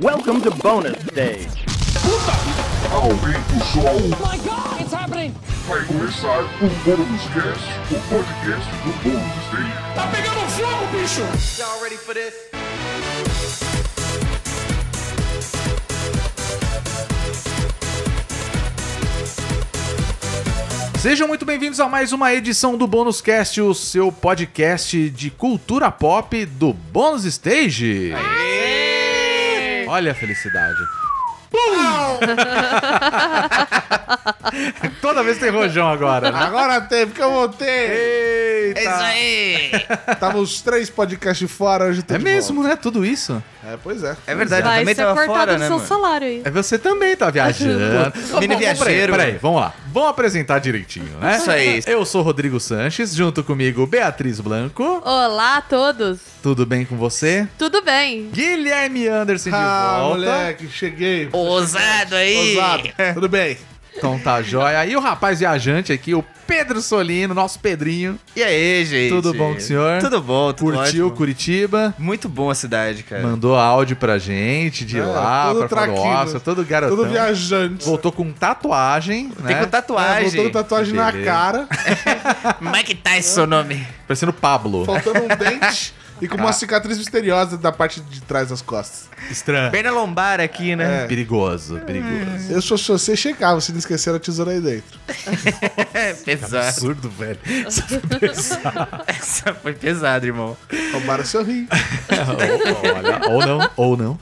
Welcome to bonus stage. Aumenta o som, my god, it's happening! vai começar o Bônus Cast, o podcast do Bônus Stage. Tá pegando fogo, bicho! Y'all ready for this? Sejam muito bem-vindos a mais uma edição do Bônus Cast, o seu podcast de cultura pop do Bônus Stage. Olha a felicidade. Toda vez tem rojão agora. né? Agora tem, porque eu voltei. Eita! É isso aí! Tava os três podcasts fora, hoje tô É de mesmo, volta. né? Tudo isso. É, pois é. É verdade, eu Vai também ser tava cortado fora, do né, seu mano? salário aí. É você também tá viajando. Mini viajeiro. Peraí, peraí, vamos lá. Vamos apresentar direitinho, né? Isso aí. Eu sou Rodrigo Sanches, junto comigo Beatriz Blanco. Olá a todos. Tudo bem com você? Tudo bem? Guilherme Anderson de Ah, volta. moleque, cheguei. Ousado aí! Ousado. Tudo bem? Então tá jóia. E o rapaz viajante aqui, o Pedro Solino, nosso Pedrinho. E aí, gente? Tudo bom com o senhor? Tudo bom, tudo Curtiu ótimo. Curitiba? Muito bom a cidade, cara. Mandou áudio pra gente de É, lá, pra falar, nossa, todo garotão. Tudo viajante. Voltou com tatuagem, Tem né? com tatuagem. É, voltou com tatuagem na Beleza. cara, Mike Tyson, seu nome. Parecendo Pablo. faltando um dente e com uma cicatriz misteriosa da parte de trás das costas. Estranho. Bem na lombar aqui, né? Perigoso, perigoso. Eu só, só sei checar, você não esqueceram a tesoura aí dentro. É, pesado. Absurdo, velho. Isso foi pesado. Essa foi pesado, irmão. Roubaram seu rim. Olha, ou não, ou não.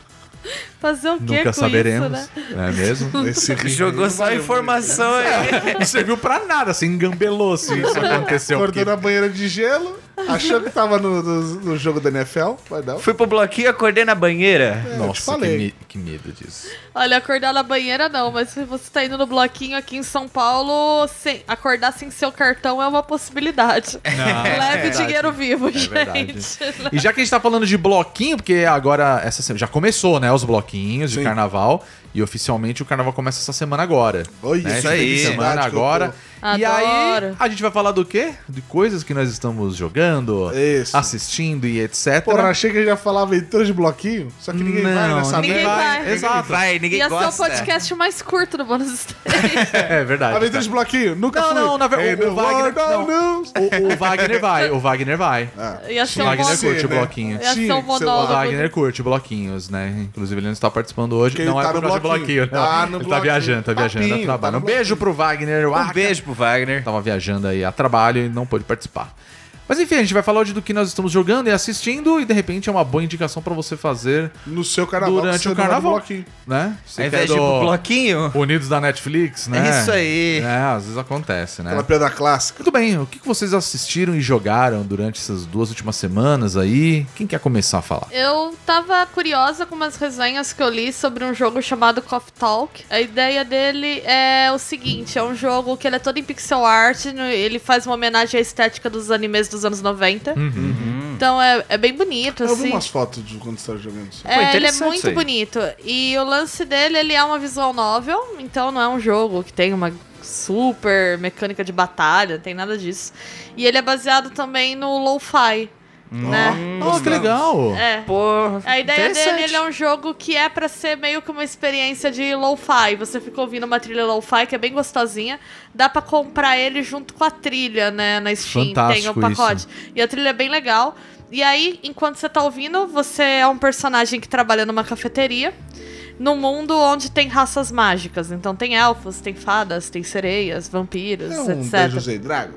Fazer o quê Nunca com saberemos. isso, né? Não é mesmo? Esse Jogou só informação aí. Não serviu pra nada, assim, engambelou se isso aconteceu. Acordou porque- na banheira de gelo, achou que tava no, no- no jogo da NFL, mas não. Fui pro bloquinho, acordei na banheira. É, Nossa, que, falei. Que medo disso. Olha, acordar na banheira não, mas se você tá indo no bloquinho aqui em São Paulo, sem, acordar sem seu cartão é uma possibilidade. Leve é dinheiro vivo, gente. verdade. E já que a gente tá falando de bloquinho, porque agora essa semana já começou, né, os bloquinhos de Sim. carnaval e oficialmente o carnaval começa essa semana agora. Olha, né? isso aí. semana agora. E aí a gente vai falar do quê? De coisas que nós estamos jogando, Isso. assistindo e etc. Porra, achei que já falava aventura de bloquinho, só que ninguém vai Não, nessa ninguém merda. vai. Exato. Vai, ninguém Ia ser o gosta. podcast mais curto do Bônus Stage. É verdade. Aventura de bloquinho, nunca Não, fui. não, na verdade, Hey, o, no Wagner, não. News. O, o Wagner vai, o Wagner vai. Ia ser O Wagner curte né? bloquinho. Ia ser um O. Wagner curte bloquinhos, né? Inclusive ele não está participando hoje, Porque não é tá no bloquinho. Bloquinho, não. Tá no ele tá bloquinho. viajando, tá viajando Papinho, trabalho. tá um beijo pro Wagner. Um beijo pro Wagner. Tava viajando aí a trabalho e não pôde participar. Mas enfim, a gente vai falar hoje do que nós estamos jogando e assistindo e de repente é uma boa indicação pra você fazer No seu carnaval. durante o carnaval, bloquinho. né? Você Ao de do pro bloquinho, Unidos da Netflix, né? É isso aí. É, às vezes acontece, né? Aquela piada clássica. Muito bem, o que vocês assistiram e jogaram durante essas duas últimas semanas aí? Quem quer começar a falar? Eu tava curiosa com umas resenhas que eu li sobre um jogo chamado Coffee Talk. A ideia dele é o seguinte: é um jogo que ele é todo em pixel art, ele faz uma homenagem à estética dos animes dos anos 90. Então é, é bem bonito, Eu vi assim. umas fotos de quando você jogando isso. Pô, É, ele é muito aí. bonito. E o lance dele, ele é uma visual novel, então não é um jogo que tem uma super mecânica de batalha, não tem nada disso. E ele é baseado também no lo-fi, né? Oh, que legal! É. Pô, A ideia dele ele é um jogo que é pra ser meio que uma experiência de lo-fi. Você fica ouvindo uma trilha lo-fi que é bem gostosinha. Dá pra comprar ele junto com a trilha, né, na Steam, tem Fantástico o pacote. E a trilha é bem legal. E aí, enquanto você tá ouvindo, você é um personagem que trabalha numa cafeteria. Num mundo onde tem raças mágicas. Então tem elfos, tem fadas, tem sereias, vampiros, É um etc. Dungeons and Dragons.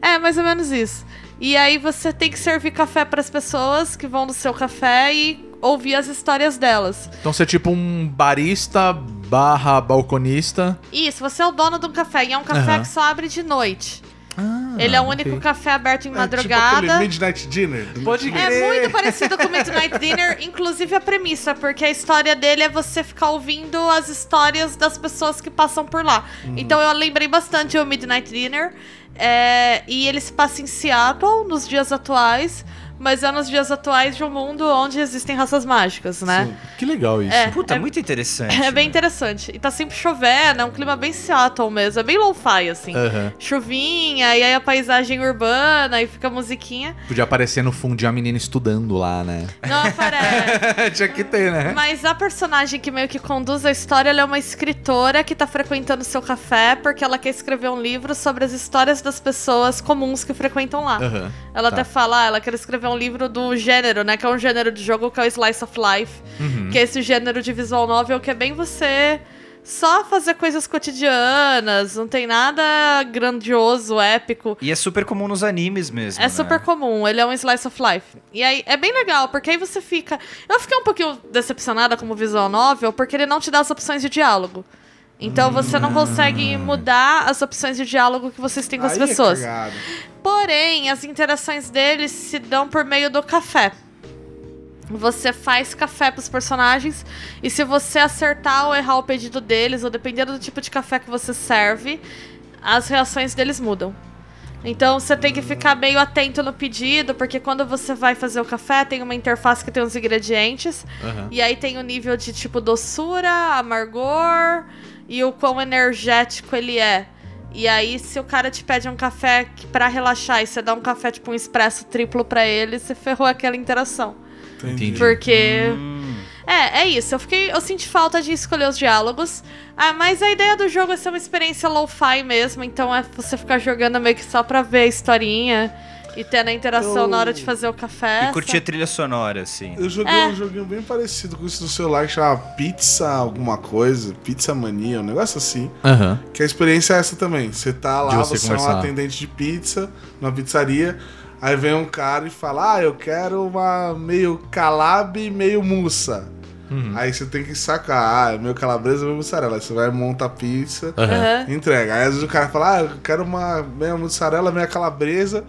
É, mais ou menos isso. E aí você tem que servir café para as pessoas que vão no seu café e ouvir as histórias delas. Então você é tipo um barista barra balconista. Isso, você é o dono de um café e é um café Aham. que só abre de noite. Ah, Ele é o único ok. café aberto em É tipo madrugada. aquele Midnight Dinner. do Pode. É muito parecido com o Midnight Dinner, inclusive a premissa, porque a história dele é você ficar ouvindo as histórias das pessoas que passam por lá. Então eu lembrei bastante o Midnight Dinner. É, e ele se passa em Seattle, nos dias atuais, mas é nos dias atuais de um mundo onde existem raças mágicas, né? Que legal isso. É. Puta, muito interessante. É bem né? interessante. E tá sempre chovendo, é um clima bem Seattle mesmo. É bem lo-fi, assim. Aham. Chuvinha, e aí a paisagem urbana, e fica a musiquinha. Podia aparecer no fundo de uma menina estudando lá, né? Não aparece. Tinha que ter, né? Mas a personagem que meio que conduz a história, ela é uma escritora que tá frequentando seu café porque ela quer escrever um livro sobre as histórias das pessoas comuns que frequentam lá. Ela Tá. até fala, ah, ela quer escrever um livro do gênero, né? Que é um gênero de jogo que é o Slice of Life. Uhum. Que é esse gênero de visual novel que é bem você só fazer coisas cotidianas, não tem nada grandioso, épico. E é super comum nos animes mesmo. É né? super comum, ele é um slice of life. E aí é bem legal, porque aí você fica. Eu fiquei um pouquinho decepcionada como visual novel, porque ele não te dá as opções de diálogo. Então você não consegue mudar as opções de diálogo que vocês têm com as Aí é pessoas. Porém, as interações deles se dão por meio do café. Você faz café pros personagens e se você acertar ou errar o pedido deles, ou dependendo do tipo de café que você serve, as reações deles mudam. Então você tem que ficar meio atento no pedido, porque quando você vai fazer o café, tem uma interface que tem os ingredientes, Aham. e aí tem o nível de tipo doçura, amargor e o quão energético ele é. E aí, se o cara te pede um café pra relaxar e você dá um café tipo um expresso triplo pra ele, você ferrou aquela interação. Entendi. Porque. É, é isso. Eu fiquei. Eu senti falta de escolher os diálogos. Ah, mas a ideia do jogo é ser uma experiência low-fi mesmo. Então é você ficar jogando meio que só pra ver a historinha e tendo a interação Eu- na hora de fazer o café. E curtir a trilha sonora, assim. Eu joguei É. um joguinho bem parecido com isso no celular que chama Pizza alguma coisa, Pizza Mania, um negócio assim. Aham. Que a experiência é essa também. Você tá lá, De você, você é um atendente de pizza, numa pizzaria. Aí vem um cara e fala: Ah, eu quero uma meio calabre e meio mussa. Uhum. Aí você tem que sacar, ah, meio calabresa e meio mussarela. Aí você vai monta a pizza. Aham. entrega. Aí às vezes o cara fala: Ah, eu quero uma meia mussarela, meia calabresa.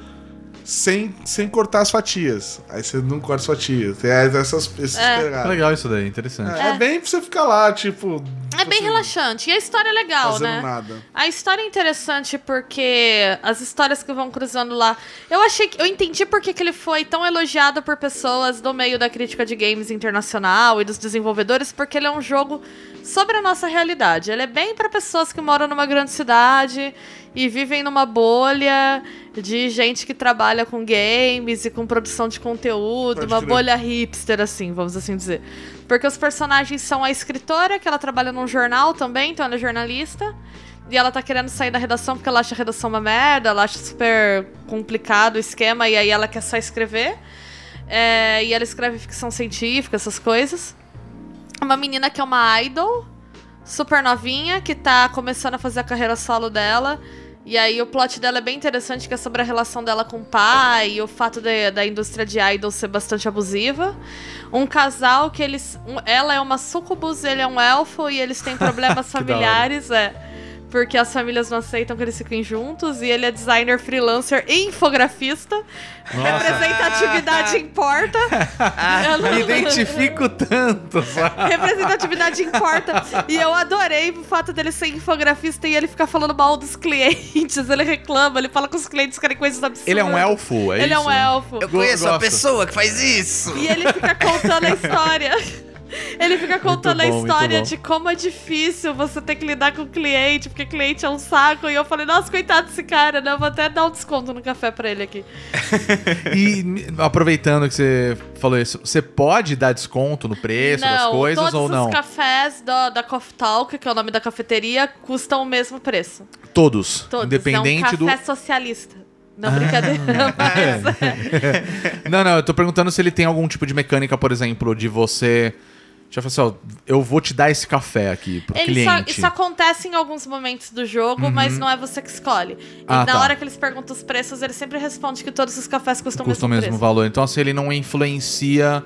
Sem, sem cortar as fatias. Aí você não corta as fatias. Tem essas, esses É. pegados. Legal isso daí, interessante. É, é bem pra você ficar lá, tipo. É bem relaxante. E a história é legal, Fazendo né? nada. A história é interessante porque as histórias que vão cruzando lá. Eu achei que. Eu entendi porque que ele foi tão elogiado por pessoas do meio da crítica de games internacional e dos desenvolvedores, porque ele é um jogo sobre a nossa realidade. Ele é bem para pessoas que moram numa grande cidade e vivem numa bolha de gente que trabalha com games e com produção de conteúdo, Pode uma crer. bolha hipster, assim, vamos assim dizer. Porque os personagens são a escritora, que ela trabalha num jornal também, então ela é jornalista. E ela tá querendo sair da redação porque ela acha a redação uma merda, ela acha super complicado o esquema, e aí ela quer só escrever. É, e ela escreve ficção científica, essas coisas. Uma menina que é uma idol, super novinha, que tá começando a fazer a carreira solo dela. E aí o plot dela é bem interessante, que é sobre a relação dela com o pai e o fato de- da indústria de idol ser bastante abusiva. Um casal que eles. um- ela é uma sucubus, ele é um elfo e eles têm problemas familiares, é. Porque as famílias não aceitam que eles fiquem juntos. E ele é designer freelancer e infografista. Representatividade importa. Eu não- Me identifico tanto, sabe? Representatividade importa. E eu adorei o fato dele ser infografista e ele ficar falando mal dos clientes. Ele reclama, ele fala que os clientes querem coisas absurdas. Ele é um elfo, é Ele é isso? um elfo. Eu conheço uma gosto. pessoa que faz isso. E ele fica contando a história. Ele fica contando bom, a história de como é difícil você ter que lidar com o cliente, porque cliente é um saco. E eu falei, nossa, coitado desse cara, né? Eu vou até dar um desconto no café pra ele aqui. E aproveitando que você falou isso, você pode dar desconto no preço das não, coisas todos ou não? os cafés da, da Coffee Talk, que é o nome da cafeteria, custam o mesmo preço. Todos. Todos. Independente é um do. café socialista. Não, brincadeira. mas- Não, não, eu tô perguntando se ele tem algum tipo de mecânica, por exemplo, de você. Já falei assim, ó, eu vou te dar esse café aqui pro Ele só, cliente. isso acontece em alguns momentos do jogo, mas não é você que escolhe. E Ah, na tá. hora que eles perguntam os preços, ele sempre responde que todos os cafés custam, Custa o o mesmo mesmo valor. Então, assim, ele não influencia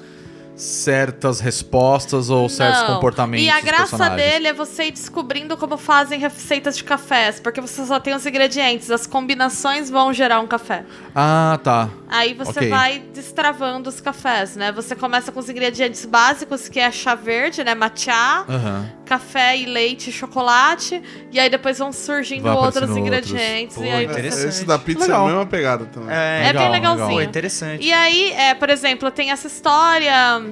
certas respostas ou certos Não. comportamentos E a graça dele é você ir descobrindo como fazem receitas de cafés, porque você só tem os ingredientes, as combinações vão gerar um café. Ah, tá. Aí você Ok. vai destravando os cafés, né? Você começa com os ingredientes básicos, que é chá verde, né? Matcha, Aham. café e leite e chocolate. E aí depois vão surgindo Vai outros ingredientes. outros. e aí Pô, você... interessante. Esse da pizza Legal. é a mesma pegada também. É, É Legal, bem legal. legalzinho. Pô, interessante. E aí, é, por exemplo, tem essa história.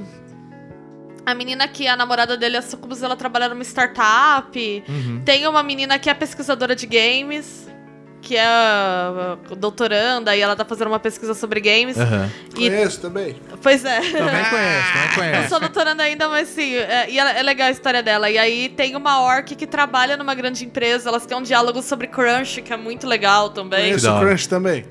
A menina que a namorada dele é sucubus, ela trabalha numa startup. Uhum. Tem uma menina que é pesquisadora de games, que é uh, doutoranda, e ela tá fazendo uma pesquisa sobre games. Aham. E, Conheço também. pois é. Também conheço, também Eu conheço. sou doutoranda ainda, mas sim, é, e é legal a história dela. E aí tem uma orc que trabalha numa grande empresa, elas têm um diálogo sobre crunch, que é muito legal também. Conheço. Crunch também.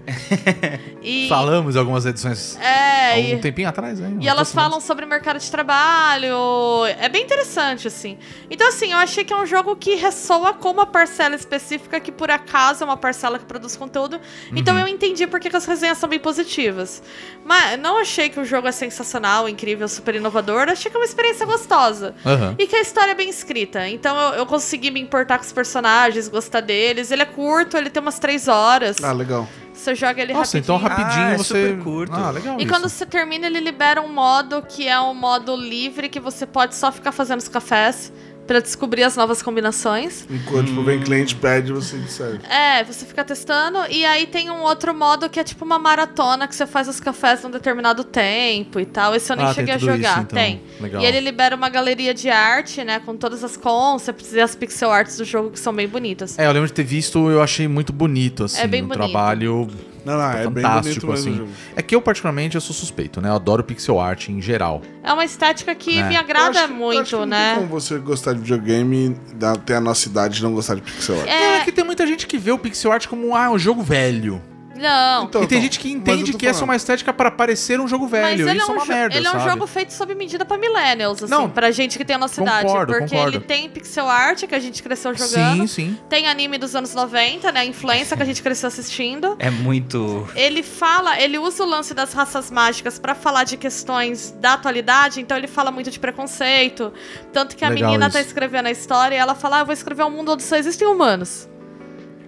E, Falamos em algumas edições é, há e- um tempinho atrás, hein? E elas falam sobre mercado de trabalho. É bem interessante, assim. Então, assim, eu achei que é um jogo que ressoa com uma parcela específica, que por acaso é uma parcela que produz conteúdo. Então Uhum. eu entendi porque que as resenhas são bem positivas. Mas não achei que o jogo é sensacional, incrível, super inovador. Achei que é uma experiência gostosa. Aham. E que a história é bem escrita. Então eu, eu consegui me importar com os personagens, gostar deles. Ele é curto, ele tem umas três horas. Ah, legal. Você joga ele Nossa, rapidinho. então rapidinho Ah, é você. super curto. Ah, legal. E isso. quando você termina, ele libera um modo que é um modo livre que você pode só ficar fazendo os cafés pra descobrir as novas combinações. Enquanto tipo, vem cliente pede, você serve. É, você fica testando e aí tem um outro modo que é tipo uma maratona que você faz os cafés num determinado tempo e tal. Esse eu nem Ah, tem cheguei a jogar. isso, então. Tem. Legal. E ele libera uma galeria de arte, né, com todas as concepts e as pixel arts do jogo que são bem bonitas. É, eu lembro de ter visto, eu achei muito bonito, assim. É bem o bonito. trabalho Não, não, é bem bonito fantástico, o assim. jogo. É que eu, particularmente, eu sou suspeito, né? Eu adoro pixel art em geral. É uma estética que É. me agrada acho que- eu acho que muito, não né? Tem como você gostar de videogame, da- ter a nossa idade e não gostar de pixel art. Não, é É, que tem muita gente que vê o pixel art como ah, um jogo velho. Não. Então, e tem então, gente que mas entende que essa é uma estética para parecer um jogo Mas velho. ele Isso é é um, uma jo- merda, ele é um sabe? jogo feito sob medida pra millennials, assim, Não. pra gente que tem a nossa idade. Concordo, Porque concordo. ele tem pixel art, que a gente cresceu Sim, jogando. sim. Tem anime dos anos 90, né? A influência que a gente cresceu assistindo. É muito. Ele fala, ele usa o lance das raças mágicas pra falar de questões da atualidade, então ele fala muito de preconceito. Tanto que a Legal menina isso. tá escrevendo a história e ela fala: ah, eu vou escrever um mundo onde só existem humanos.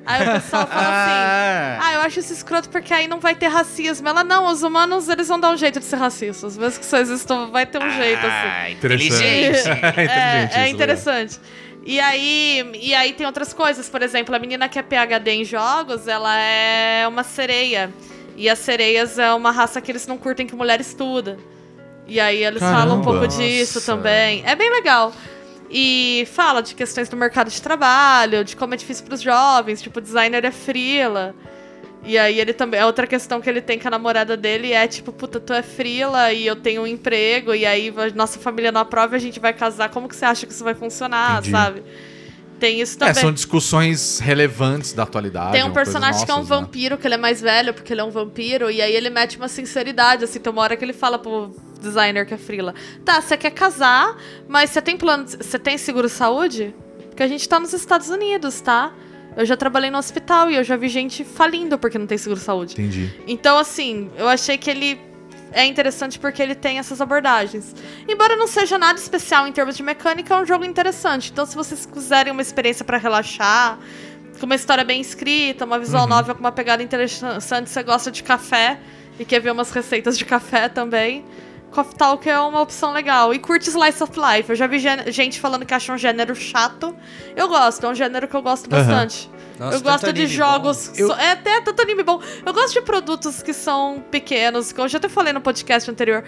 Aí o pessoal fala assim. Ah, eu acho isso escroto porque aí não vai ter racismo. Ela, não, os humanos, eles vão dar um jeito de ser racistas. Mesmo que só existam, vai ter um jeito, assim. Ah, Interessante. inteligente. é É, é interessante. E aí, e aí tem outras coisas. Por exemplo, a menina que é PHD em jogos, ela é uma sereia. E as sereias é uma raça que eles não curtem que mulher estuda. E aí eles falam um Caramba. pouco disso Nossa. também. É bem legal. E fala de questões do mercado de trabalho, de como é difícil pros jovens, tipo, designer é frila. E aí ele também. A outra questão que ele tem com a namorada dele é tipo, puta, tu é frila e eu tenho um emprego, e aí nossa família não aprova e a gente vai casar. Como que você acha que isso vai funcionar, Entendi. sabe? Tem isso É, também. são discussões relevantes da atualidade. Tem um personagem que é um né? vampiro, que ele é mais velho, porque ele é um vampiro, e aí ele mete uma sinceridade, assim, tem uma hora que ele fala pro designer que é frila. Tá, você quer casar, mas você tem plano. Você tem seguro-saúde? Porque a gente tá nos Estados Unidos, tá? Eu já trabalhei no hospital e eu já vi gente falindo porque não tem seguro-saúde. Entendi. Então, assim, eu achei que ele é interessante porque ele tem essas abordagens. Embora não seja nada especial em termos de mecânica, é um jogo interessante. Então, se vocês quiserem uma experiência pra relaxar, com uma história bem escrita, uma visual novel com uma pegada interessante, você gosta de café e quer ver umas receitas de café também. Coffee Talk é uma opção legal. E curte Slice of Life. Eu já vi gente falando que acha um gênero chato. Eu gosto, é um gênero que eu gosto Aham. bastante. Nossa, eu gosto de jogos. que so- É até tanto anime bom. Eu gosto de produtos que são pequenos, que eu já até falei no podcast anterior.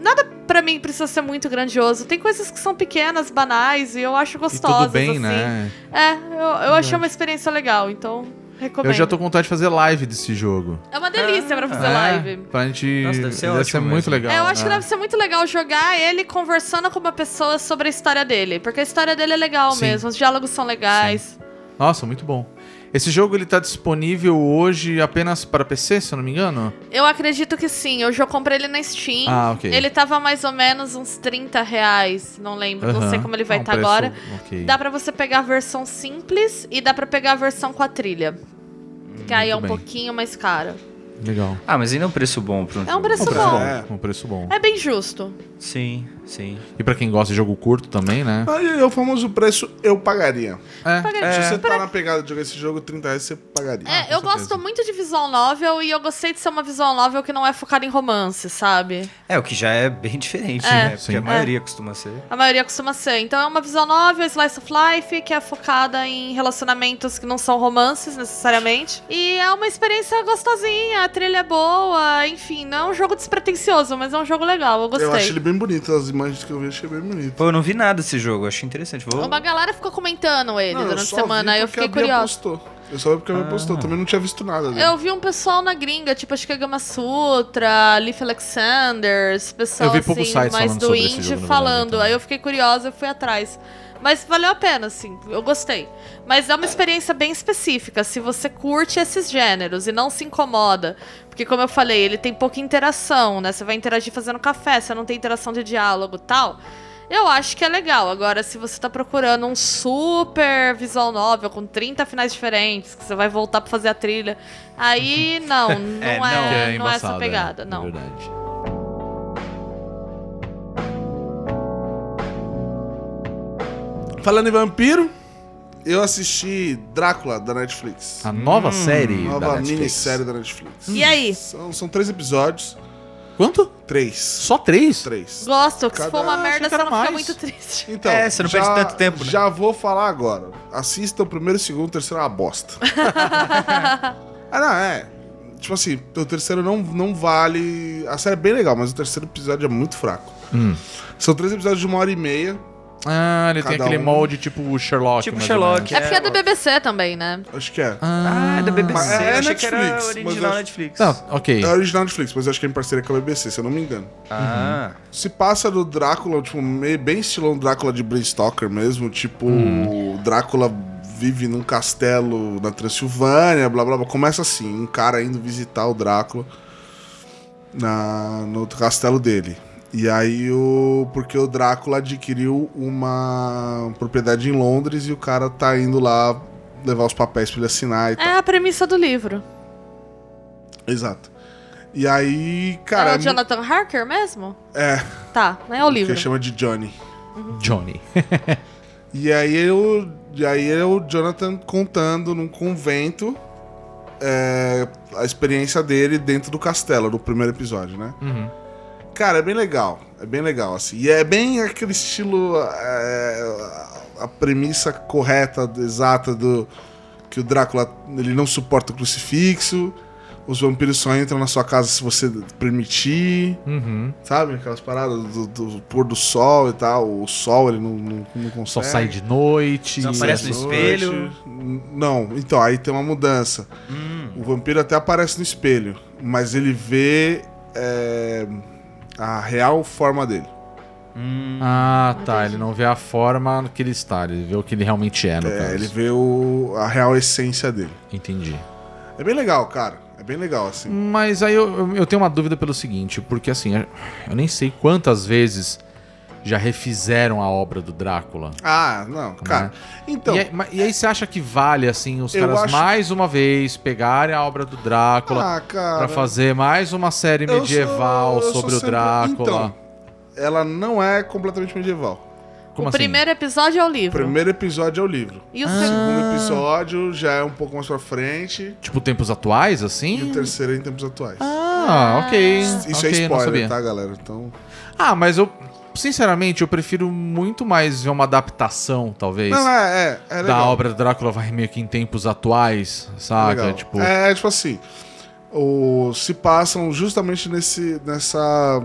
Nada pra mim precisa ser muito grandioso. Tem coisas que são pequenas, banais, e eu acho E gostosas. tudo bem, assim. né? É, eu, eu achei uma experiência legal, então recomendo. Eu já tô com vontade de fazer live desse jogo. É uma delícia pra fazer É, live. Pra gente. Nossa, deve ser deve ótimo muito mesmo. legal. É, eu acho que né? deve ser muito legal jogar ele conversando com uma pessoa sobre a história dele. Porque a história dele é legal Sim. mesmo, os diálogos são legais. Nossa, muito bom. Esse jogo ele tá disponível hoje apenas para PC, se eu não me engano? Eu acredito que sim. Eu já comprei ele na Steam. Ah, ok. Ele tava mais ou menos uns 30 reais. Não lembro, não sei como ele vai Ah, um estar preço- agora. ok. Dá pra você pegar a versão simples e dá pra pegar a versão com a trilha. Que aí é um Hum, bem. pouquinho mais cara. Legal. Ah, mas ainda é um preço bom pra um É um preço preço bom. bom. É. Um preço bom. É bem justo. Sim, sim. E pra quem gosta de jogo curto também, né? Aí é o famoso preço eu pagaria. É. Se você tá na pegada de jogar esse jogo, 30 reais você pagaria. É, eu certeza. gosto muito de visual novel e eu gostei de ser uma visual novel que não é focada em romance, sabe? É, o que já é bem diferente, É. né? Porque Sim. a maioria costuma ser. A maioria costuma ser. Então é uma visual novel, slice of life, que é focada em relacionamentos que não são romances necessariamente. E é uma experiência gostosinha, a trilha é boa, enfim, não é um jogo despretensioso, mas é um jogo legal, eu gostei. Eu acho ele bem bonito, as imagens que eu vi, achei bem bonito. Pô, eu não vi nada desse jogo, achei interessante. Vou... Uma galera ficou comentando ele Não, eu durante a semana, aí eu fiquei postou. Eu só vi porque a Bia postou, também não tinha visto nada dele. Eu vi um pessoal na gringa, tipo, acho que é Gama Sutra, Leaf Alexander, esse pessoal Eu vi assim, sites mais falando do sobre esse indie jogo, falando. verdade, então. Aí eu fiquei curiosa e fui atrás. Mas valeu a pena, assim, eu gostei. Mas é uma experiência bem específica, se você curte esses gêneros e não se incomoda. Porque, como eu falei, ele tem pouca interação, né? Você vai interagir fazendo café, você não tem interação de diálogo e tal. Eu acho que é legal. Agora, se você tá procurando um super visual novel com 30 finais diferentes, que você vai voltar pra fazer a trilha, aí não, não é, É, não, não, Que é, essa embaçado, pegada, é, não. É verdade. Falando em vampiro, eu assisti Drácula da Netflix. A nova série da Nova Netflix. minissérie da Netflix. E aí? São, são três episódios. Quanto? Três. Só três? Três. Gosto, que se Cada- for uma Ah, merda, você não fica mais. muito triste. Então, É, você não perde tanto tempo, né? Já vou falar agora. Assista o primeiro, o segundo, o terceiro é uma bosta. ah, não, é. Tipo assim, o terceiro não, não vale. A série é bem legal, mas o terceiro episódio é muito fraco. Hum. São três episódios de uma hora e meia. Ah, ele tem Cada aquele um. molde tipo Sherlock. Tipo mais Sherlock, menos. É porque é da BBC também, né? Acho que é. Ah, é da BBC. Mas é eu achei que era Netflix, mas original eu- Netflix. Não, ok. É original Netflix, mas eu acho que é em parceria com a BBC, se eu não me engano. Ah, Se passa do Drácula, tipo, meio, bem estilão Drácula de Bram Stoker mesmo. Tipo, o Drácula vive num castelo na Transilvânia, blá blá blá. Começa assim, um cara indo visitar o Drácula na, no castelo dele. E aí o. Porque o Drácula adquiriu uma propriedade em Londres e o cara tá indo lá levar os papéis pra ele assinar e tal. É a premissa do livro. Exato. E aí, cara. é o Jonathan Harker mesmo? É, Tá, não é o que livro. chama de Johnny. Johnny. E aí eu, e aí é o Jonathan contando num convento é, a experiência dele dentro do castelo, no primeiro episódio, né? Uhum. Cara, é bem legal. É bem legal, assim. E é bem aquele estilo. é, a premissa correta, exata do. Que o Drácula ele não suporta o crucifixo. Os vampiros só entram na sua casa se você permitir. Uhum. Sabe? Aquelas paradas do, do pôr do sol e tal. O sol ele não, não, não consegue. Só sai de noite. Não aparece no Noite. espelho. Não, então, aí tem uma mudança. Hum. O vampiro até aparece no espelho, mas ele vê é, a real forma dele. hum. Ah, tá. Ele não vê a forma que ele está, ele vê o que ele realmente é, no É, caso. ele vê o, a real essência dele. Entendi. É bem legal, cara. É bem legal, assim. Mas aí eu, eu- eu tenho uma dúvida pelo seguinte, porque assim, eu nem sei quantas vezes já refizeram a obra do Drácula. Ah, não, cara. Então, e, aí, e aí você acha que vale, assim, os caras acho- mais uma vez pegarem a obra do Drácula ah, cara. pra fazer mais uma série eu medieval sou- eu sobre sou o sempre- Drácula? Então, ela não é completamente medieval. Como o assim? primeiro episódio é o O livro. primeiro episódio é o livro. E o O segundo. episódio já é um pouco mais pra frente. Tipo, tempos atuais, E assim? o terceiro é em tempos atuais. Ah, ok. Isso é não spoiler, sabia. tá, galera? Então. Ah, mas eu, sinceramente, eu prefiro muito mais ver uma adaptação, talvez, Não, é, é, é da obra do Drácula vai meio que em tempos atuais, saca? Legal. Tipo, É, tipo assim. O, se passam justamente nesse, nessa.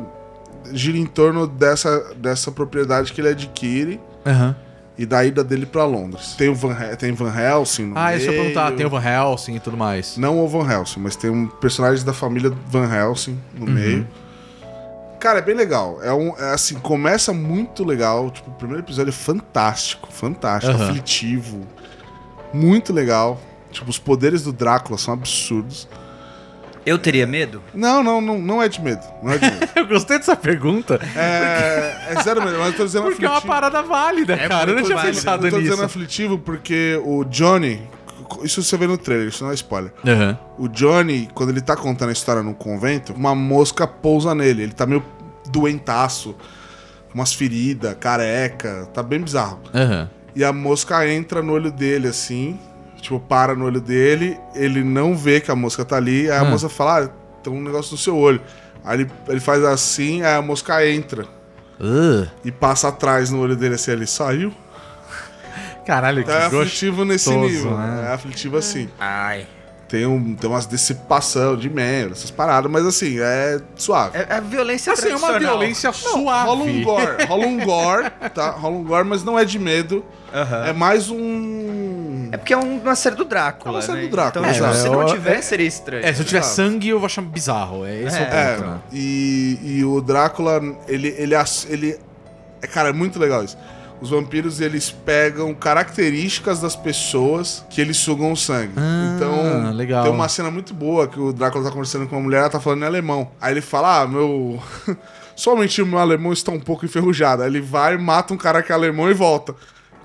gira em torno dessa, dessa propriedade que ele adquire aham. e da ida dele pra Londres. Tem o Van, tem Van Helsing. No Ah, isso eu ia meio. perguntar, tem o Van Helsing e tudo mais. Não o Van Helsing, mas tem um personagem da família Van Helsing no meio. Cara, é bem legal. É um, é assim, começa muito legal. Tipo, o primeiro episódio é fantástico, fantástico, Aham. aflitivo, muito legal. Tipo, os poderes do Drácula são absurdos. Eu teria medo? Não, não, não, não é de medo. Não é de medo. Eu gostei dessa pergunta, é, é zero medo, mas eu tô dizendo porque é uma aflitivo. parada válida, cara. Eu não tinha válida. pensado eu tô nisso. dizendo aflitivo porque o Johnny, isso você vê no trailer, isso não é spoiler. Aham. O Johnny, quando ele tá contando a história no convento, uma mosca pousa nele. Ele tá meio doentaço, com umas feridas, careca, tá bem bizarro. Aham. E a mosca entra no olho dele, assim, tipo, para no olho dele, ele não vê que a mosca tá ali, aí a Ah. mosca fala, ah, tem um negócio no seu olho. Aí ele, ele faz assim, aí a mosca entra Uh, e passa atrás no olho dele, assim, ele saiu. Caralho, que Então é gostoso. aflitivo nesse gostoso, nível, né? é aflitivo assim. Ai. Tem, um, tem umas dissipação de membro, essas paradas, mas assim, é suave. É, é violência Assim, é uma tradicional. violência suave. Rola um gore, rola um gore, tá? Rola um gore, mas não é de medo. É mais um. É porque é um- uma série do Drácula. É uma série né? do Drácula, Então, exato. se É, não eu- tiver, seria estranho. É, se eu tiver Exato. sangue, eu vou achar bizarro. É esse é, É, o ponto, É, né? e, e o Drácula, ele, ele, ele. É, cara, é muito legal isso. Os vampiros, eles pegam características das pessoas que eles sugam o sangue. Ah, então, legal. tem uma cena muito boa que o Drácula tá conversando com uma mulher, ela tá falando em alemão. Aí ele fala: Ah, meu. Somente o meu alemão está um pouco enferrujado. Aí ele vai, mata um cara que é alemão e volta.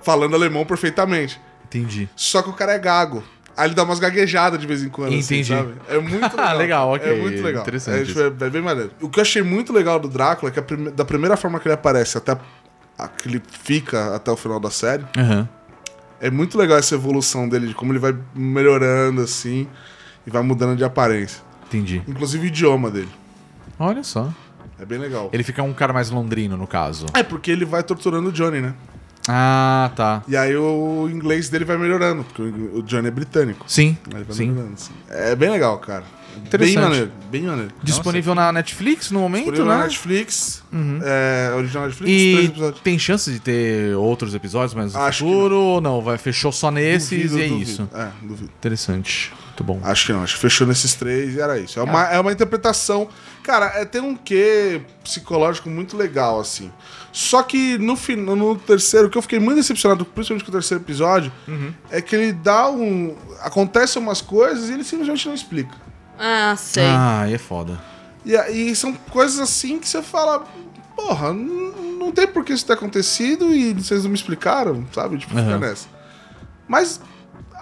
Falando alemão perfeitamente. Entendi. Só que o cara é gago. Aí ele dá umas gaguejadas de vez em quando. assim, Entendi. sabe? É muito legal. Legal, ok. É muito legal. Interessante É, tipo, é- é bem maneiro. O que eu achei muito legal do Drácula é que prime- da primeira forma que ele aparece até a que ele fica até o final da série, Aham. é muito legal essa evolução dele, de como ele vai melhorando assim e vai mudando de aparência. Entendi. Inclusive o idioma dele. Olha só. É bem legal. Ele fica um cara mais londrino, no caso. É porque ele vai torturando o Johnny, né? Ah, tá. E aí o inglês dele vai melhorando, porque o o Johnny é britânico. Sim, Aí vai sim. melhorando, assim. É bem legal, cara. Bem Interessante. maneiro, bem maneiro. Disponível na Netflix no momento, Disponível né? na Netflix, é, original Netflix, três E episódios. tem chance de ter outros episódios mais no Acho que futuro ou não? Vai, fechou só nesses Duvido, e é duvido. isso. É, duvido. Interessante. Muito bom. Acho que não, acho que fechou nesses três e era isso. É uma, é uma interpretação. Cara, é, tem um quê psicológico muito legal, assim. Só que no, fin- no terceiro, o que eu fiquei muito decepcionado, principalmente com o terceiro episódio, Uhum. é que ele dá um. Acontecem umas coisas e ele simplesmente não explica. Ah, sei. Ah, aí é foda. E aí são coisas assim que você fala. Porra, não tem por que isso ter acontecido e vocês não me explicaram, sabe? Tipo, fica nessa. Mas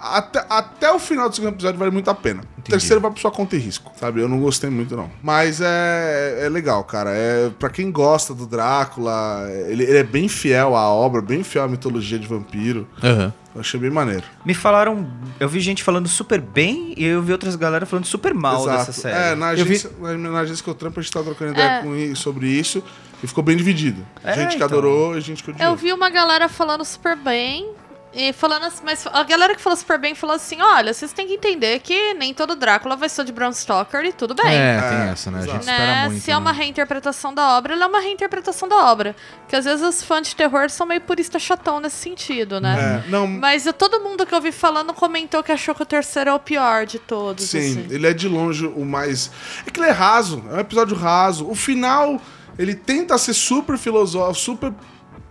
até, até o final do segundo episódio vale muito a pena. O terceiro vai por sua conta e risco, sabe? Eu não gostei muito, não. Mas é, é legal, cara. É para quem gosta do Drácula, ele, ele é bem fiel à obra, bem fiel à mitologia de vampiro. Aham. Eu achei bem maneiro. Me falaram. Eu vi gente falando super bem e eu vi outras galera falando super mal Exato. dessa série. É, na Eu vi- agência, na, na agência que eu trampo, a gente tá trocando ideia É. sobre isso e ficou bem dividido. É, gente que então. adorou e gente que odiou. Eu vi uma galera falando super bem. E falando assim, mas a galera que falou super bem falou assim: olha, vocês têm que entender que nem todo Drácula vai ser de Bram Stoker e tudo bem. É, tem É, essa, né? A gente exato. espera Né? muito. Se é uma né? reinterpretação da obra, ela é uma reinterpretação da obra. Porque às vezes os fãs de terror são meio purista chatão nesse sentido, né? É, não, Mas eu- todo mundo que eu vi falando comentou que achou que o terceiro é o pior de todos. sim, assim. ele é de longe o mais. É que ele é raso, é um episódio raso. O final, ele tenta ser super filosófico, super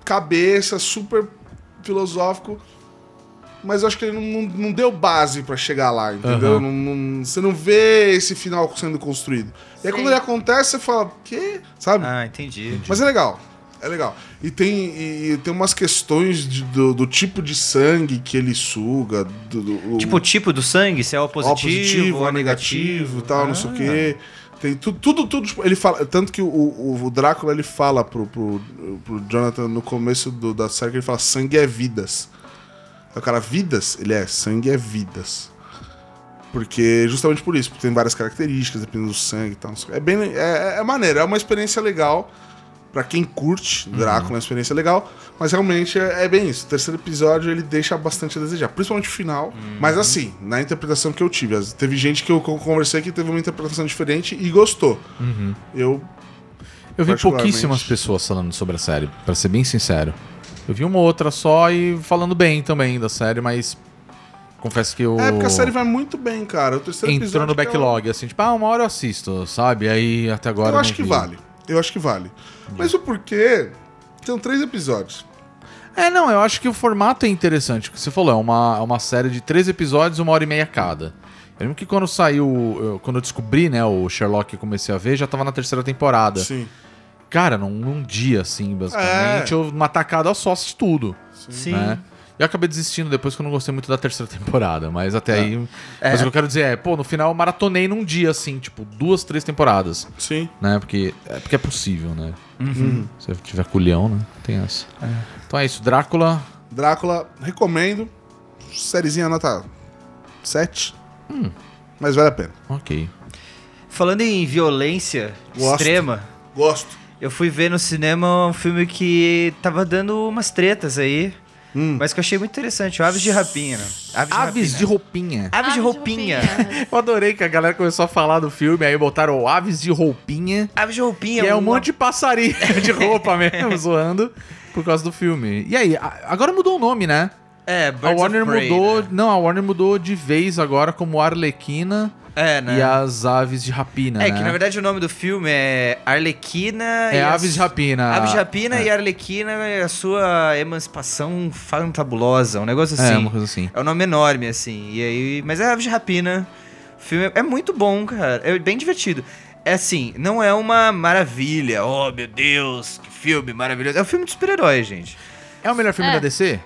cabeça, super filosófico. Mas eu acho que ele não, não- não deu base pra chegar lá, entendeu? Aham. Não- não- você não vê esse final sendo construído. E aí Sim. quando ele acontece, você fala, quê? Sabe? Ah, entendi. Mas é legal. É legal. E tem, e, tem umas questões de- do, do tipo de sangue que ele suga. Do, do- Tipo, o tipo do sangue, se é o O positivo, o ou negativo e tal, não sei o Ah. quê. Tem tudo, tudo, tudo. tipo, ele fala. Tanto que o, o, o Drácula ele fala pro, pro, pro Jonathan no começo do- da série que ele fala: sangue é vidas. Aí O cara, vidas? Ele é, sangue é vidas. Porque, justamente por isso, porque tem várias características, dependendo do sangue e tal. É bem. É, é maneiro, é uma experiência legal. Pra quem curte Drácula, é uma experiência legal. Mas realmente é, é bem isso. O terceiro episódio ele deixa bastante a desejar. Principalmente o final. Mas assim, na interpretação que eu tive. Teve gente que eu co- conversei que teve uma interpretação diferente e gostou. Eu. Eu vi pouquíssimas pessoas falando sobre a série, pra ser bem sincero. Eu vi uma outra só e falando bem também da série, mas confesso que eu É porque a série vai muito bem, cara. O terceiro entrou no é o- backlog, assim, tipo, ah, uma hora eu assisto, sabe? Aí até agora Eu acho que vi. vale. Eu acho que vale. Mesmo porque. São três episódios. É, não, eu acho que o formato é interessante. O que você falou, é uma, é uma série de três episódios, uma hora e meia cada. Eu lembro que quando saiu, quando eu descobri, né, o Sherlock e comecei a ver, já tava na terceira temporada. Sim. Cara, num, num dia, assim, basicamente, É. eu, uma tacada só assisti tudo. Sim. né? Eu acabei desistindo depois que eu não gostei muito da terceira temporada, mas até aí. Mas o que eu quero dizer é, pô, no final eu maratonei num dia, assim, tipo, duas, três temporadas. Sim. Né? Porque é, porque é possível, né? Se eu tiver culhão, né? Tem essa. Então é isso, Drácula. Drácula, recomendo. Sériezinha nota 7. Mas vale a pena. Ok. Falando em violência Gosto. extrema, Gosto. Eu fui ver no cinema um filme que tava dando umas tretas aí, Hum. mas que eu achei muito interessante, o Aves de Rapina. Aves, Aves de roupinha. Aves de roupinha. Eu adorei que a galera começou a falar do filme, aí botaram Aves de roupinha. Aves de roupinha. E é um uma- monte de passarinho de roupa mesmo, zoando, por causa do filme. E aí, a- agora mudou o nome, né? É, A Birds Warner of Prey, mudou. né? Não, a Warner mudou de vez agora como Arlequina É, né? e as Aves de Rapina. É, né? que na verdade o nome do filme é Arlequina... É e as- Aves de Rapina. Aves de Rapina é. e Arlequina é a sua emancipação fantabulosa, um negócio assim. É, uma coisa assim. É um nome enorme, assim. E aí, mas é Aves de Rapina. O filme é muito bom, cara. É bem divertido. É assim, não é uma maravilha. Oh, meu Deus, que filme maravilhoso. É um filme de super-herói, gente. É o melhor filme É. da DC?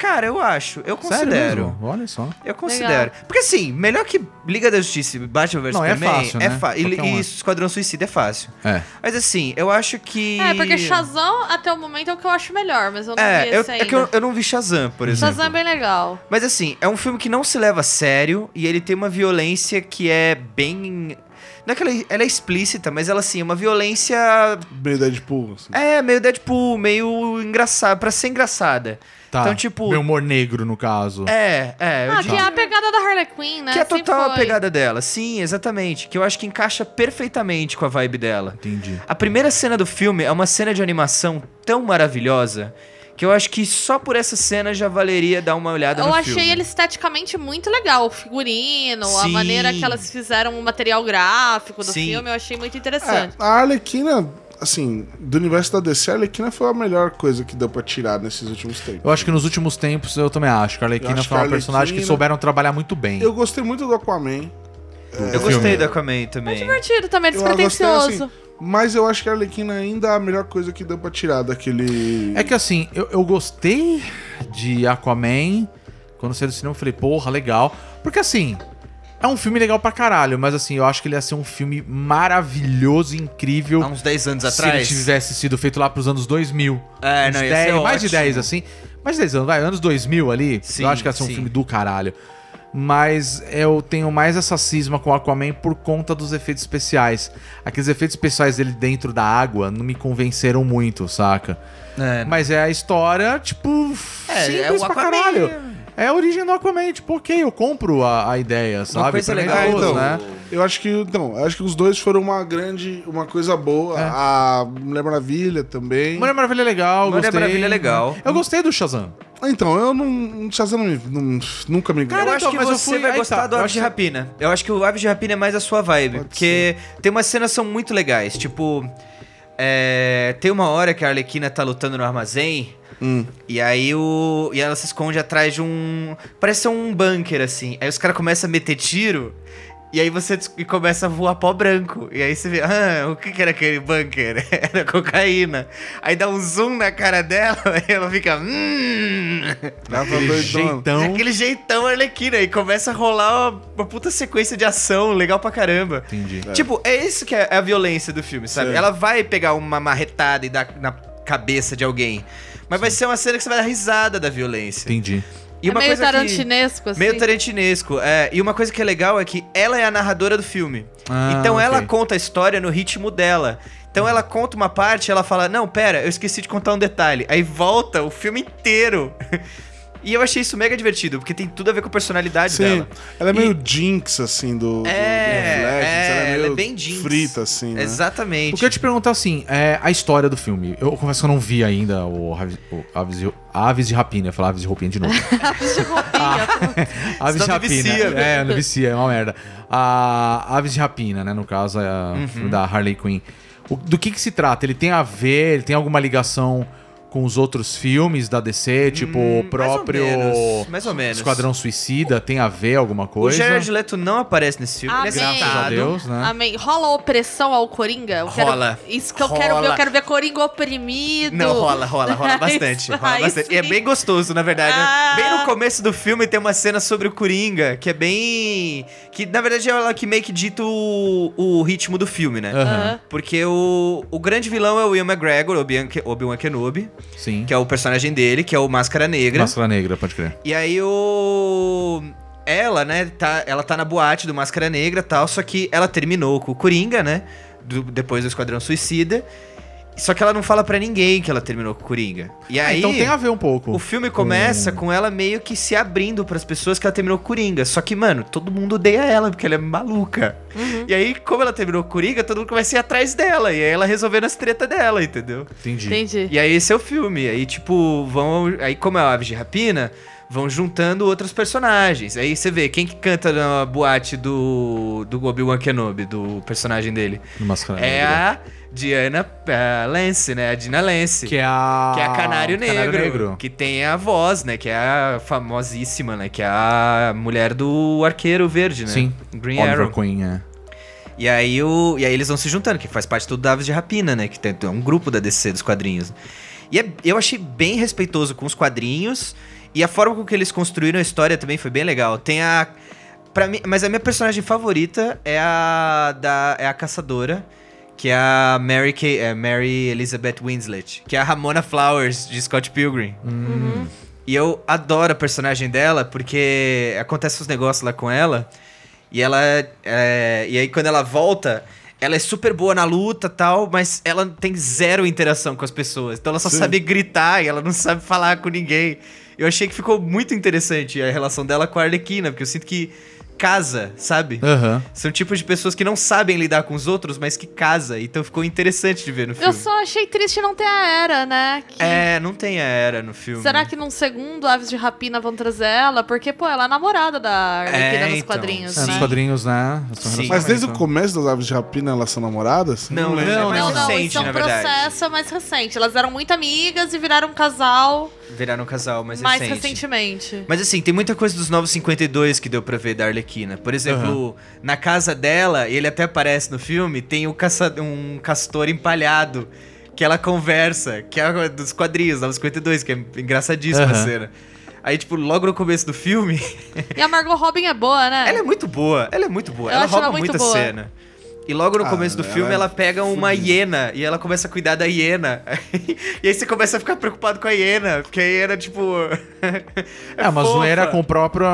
Cara, eu acho. Eu Sério considero. mesmo? Olha só. Eu considero. Porque assim, melhor que Liga da Justiça e Batman vs Não, é Superman fácil, é né? fa- e, um e é. Esquadrão Suicida é fácil. É. Mas assim, eu acho que. É, porque Shazam, até o momento, é o que eu acho melhor, mas eu não vi É, eu, esse é ainda. que eu, eu não vi Shazam, por exemplo. Shazam é bem legal. Mas assim, é um filme que não se leva a sério e ele tem uma violência que é bem. Não é que ela, ela é explícita, mas ela assim, é uma violência. Meio Deadpool. Assim. É, meio Deadpool, meio engraçada, pra ser engraçada. Tá. Então, tipo. Meu humor negro, no caso. É, é. eu Ah, que é a pegada da Harley Quinn, né? que é Sempre total a foi. pegada dela. Sim, exatamente. Que eu acho que encaixa perfeitamente com a vibe dela. Entendi. A primeira cena do filme é uma cena de animação tão maravilhosa que eu acho que só por essa cena já valeria dar uma olhada Eu no achei filme. ele esteticamente muito legal. O figurino, a Sim. maneira que elas fizeram o material gráfico do Sim. filme, eu achei muito É, interessante. a Arlequina, assim, do universo da DC, a Arlequina foi a melhor coisa que deu pra tirar nesses últimos tempos. Eu acho que nos últimos tempos eu também acho que a Arlequina foi uma personagem que Arlequina- souberam trabalhar muito bem. Eu gostei muito do Aquaman. Eu gostei do Aquaman também. Divertido também, gostei, despretensioso. assim, mas eu acho que a Arlequina ainda é a melhor coisa que deu pra tirar daquele. É que assim, eu, eu gostei de Aquaman. Quando saiu do cinema, eu falei, porra, legal. Porque assim, é um filme legal pra caralho, mas assim, eu acho que ele ia ser um filme maravilhoso, incrível. Há uns 10 anos se ele atrás. tivesse sido feito lá pros anos 2000. É, Uns não, ia 10, ser mais de ótimo. 10, assim. Mais de 10 anos, vai, anos 2000 ali. Sim, eu acho que ia ser um sim. filme do caralho. Mas eu tenho mais essa cisma com o Aquaman por conta dos efeitos especiais. Aqueles efeitos especiais dele dentro da água não me convenceram muito, saca? É, Mas é a história, tipo, É, simples é o pra Aquaman. caralho. É a origem do Aquaman, tipo, ok, eu compro a, a ideia, sabe? coisa Pra mim é legal, gostoso, então, né? Eu acho que, então, eu acho que os dois foram uma grande, uma coisa boa. A Mulher Maravilha também. Mulher Maravilha é legal, Mulher gostei. Maravilha é legal. Eu gostei do Shazam. Então, eu não. Shazam não, me- não- nunca me Cara, eu acho então, que mas eu você fui- vai aí gostar tá, do Aves de que- Rapina. Eu acho que o Aves de Rapina é mais a sua vibe. Pode porque tem umas cenas que são muito legais. Tipo, é, tem uma hora que a Arlequina tá lutando no armazém. Hum. E aí o. E ela se esconde atrás de um. Parece ser um bunker, assim. Aí os caras começam a meter tiro. E aí você e começa a voar pó branco. E aí você vê, ah, o que, que era aquele bunker? Era cocaína. Aí dá um zoom na cara dela e ela fica. Hum. Aquele jeitão. Aquele jeitão Arlequina. E começa a rolar uma, uma puta sequência de ação legal pra caramba. Entendi. Tipo, é isso que é a violência do filme, sabe? Sim. Ela vai pegar uma marretada e dar na cabeça de alguém. Mas vai ser uma cena que você vai dar risada da violência. Entendi. E é uma meio coisa que- tarantinesco, assim. Meio tarantinesco, é. E uma coisa que é legal é que ela é a narradora do filme. Ah, então ela ok. conta a história no ritmo dela. Então ela conta uma parte, ela fala: Não, pera, eu esqueci de contar um detalhe. Aí volta o filme inteiro. e eu achei isso mega divertido, porque tem tudo a ver com a personalidade Sim, dela. ela é E- meio Jinx, assim, do, do É, of Legends. é, ela é meio ela é bem Jinx. frita, assim, né? Exatamente. O que eu ia te perguntar assim, é a história do filme. Eu confesso que eu não vi ainda o, Aves, o Aves, de, Aves de Rapina. Eu ia falar Aves de Roupinha de novo. De roupinha. Aves de Rapina. vicia, né? é, não vicia, é uma merda. A Aves de Rapina, né? No caso, é a Uhum. filme da Harley Quinn. O- do que que se trata? Ele tem a ver, ele tem alguma ligação com os outros filmes da DC, tipo o próprio Hum, mais ou menos, mais ou menos. Esquadrão Suicida, tem a ver alguma O coisa? Jared Leto não aparece nesse filme, ele é Amém. Graças a. Deus, né? Amém. Rola opressão ao Coringa? Eu quero- Rola. Isso que eu quero ver. Rola. Eu quero ver Coringa oprimido. Não, rola, rola, rola bastante. Rola bastante. E é bem gostoso, na verdade. Ah. Bem no começo do filme tem uma cena sobre o Coringa, que é bem. Que na verdade é ela que meio que dita o, o ritmo do filme, né? Aham. Porque o, o grande vilão é o Will McGregor, Obi-Wan Kenobi, Sim. que é o personagem dele, que é o Máscara Negra. Máscara Negra, pode crer. E aí o. Ela, né, tá, ela tá na boate do Máscara Negra e tal, só que ela terminou com o Coringa, né? do- depois do Esquadrão Suicida. Só que ela não fala pra ninguém que ela terminou com o Coringa. E Ah, aí. então tem a ver um pouco. O filme começa com ela meio que se abrindo pras pessoas que ela terminou com o Coringa. Só que, mano, todo mundo odeia ela, porque ela é maluca. E aí, como ela terminou com o Coringa, todo mundo começa a ir atrás dela. E aí ela resolvendo as tretas dela, entendeu? Entendi. Entendi. E aí esse é o filme. Aí, tipo, vão. Aí, como é o Aves de Rapina, vão juntando outros personagens. Aí você vê quem que canta na boate do. do Obi-Wan Kenobi, do personagem dele. É a Diana eh, Lance, né? A Dina Lance. Que é a... Que é a Canário Negro, Canário Negro. Que tem a voz, né? Que é a famosíssima, né? Que é a mulher do Arqueiro Verde, né? Sim. Green Oliver Arrow. Queen, é. E aí, o, e aí eles vão se juntando, que faz parte do Davis de Rapina, né? Que tem, é um grupo da DC dos quadrinhos. E é- eu achei bem respeitoso com os quadrinhos. E a forma com que eles construíram a história também foi bem legal. Tem a. Pra mim, mas a minha personagem favorita é a. Da, é a caçadora. Que é a Mary, Kay, é Mary Elizabeth Winslet. Que é a Ramona Flowers de Scott Pilgrim. E eu adoro a personagem dela, porque acontece uns negócios lá com ela. E ela. é, e aí, quando ela volta, ela é super boa na luta e tal, mas ela tem zero interação com as pessoas. Então ela só sabe gritar e ela não sabe falar com ninguém. Eu achei que ficou muito interessante a relação dela com a Arlequina, porque eu sinto que casa, sabe? Aham. São tipos de pessoas que não sabem lidar com os outros, mas que casa. Então ficou interessante de ver no filme. Eu só achei triste não ter a Era, né? Que- É, não tem a era no filme. Será que num segundo Aves de Rapina vão trazer ela? Porque, pô, ela é a namorada da Arlequina É, nos então. quadrinhos, É, né? nos quadrinhos, né? Mas desde o começo das aves de rapina elas são namoradas? Não, não, Não, mais não, recente, isso é um processo mais recente. Elas eram muito amigas e viraram um casal Viraram um casal mais, mais recente. recentemente. Mas assim, tem muita coisa dos Novos 52 que deu pra ver da Arlequina. Por exemplo, na casa dela, ele até aparece no filme, tem o caça- um castor empalhado que ela conversa, que é dos quadrinhos, Novos 52, que é engraçadíssima a Aham. cena. Aí, tipo, logo no começo do filme, E a Margot Robin é boa, né? ela é muito boa, ela é muito boa, Eu ela rouba muito muita boa. cena. E logo no Ah, começo do filme é ela pega uma hiena e ela começa a cuidar da hiena. e aí você começa a ficar preocupado com a hiena, porque a hiena, tipo. É, uma fofa. zoeira com o próprio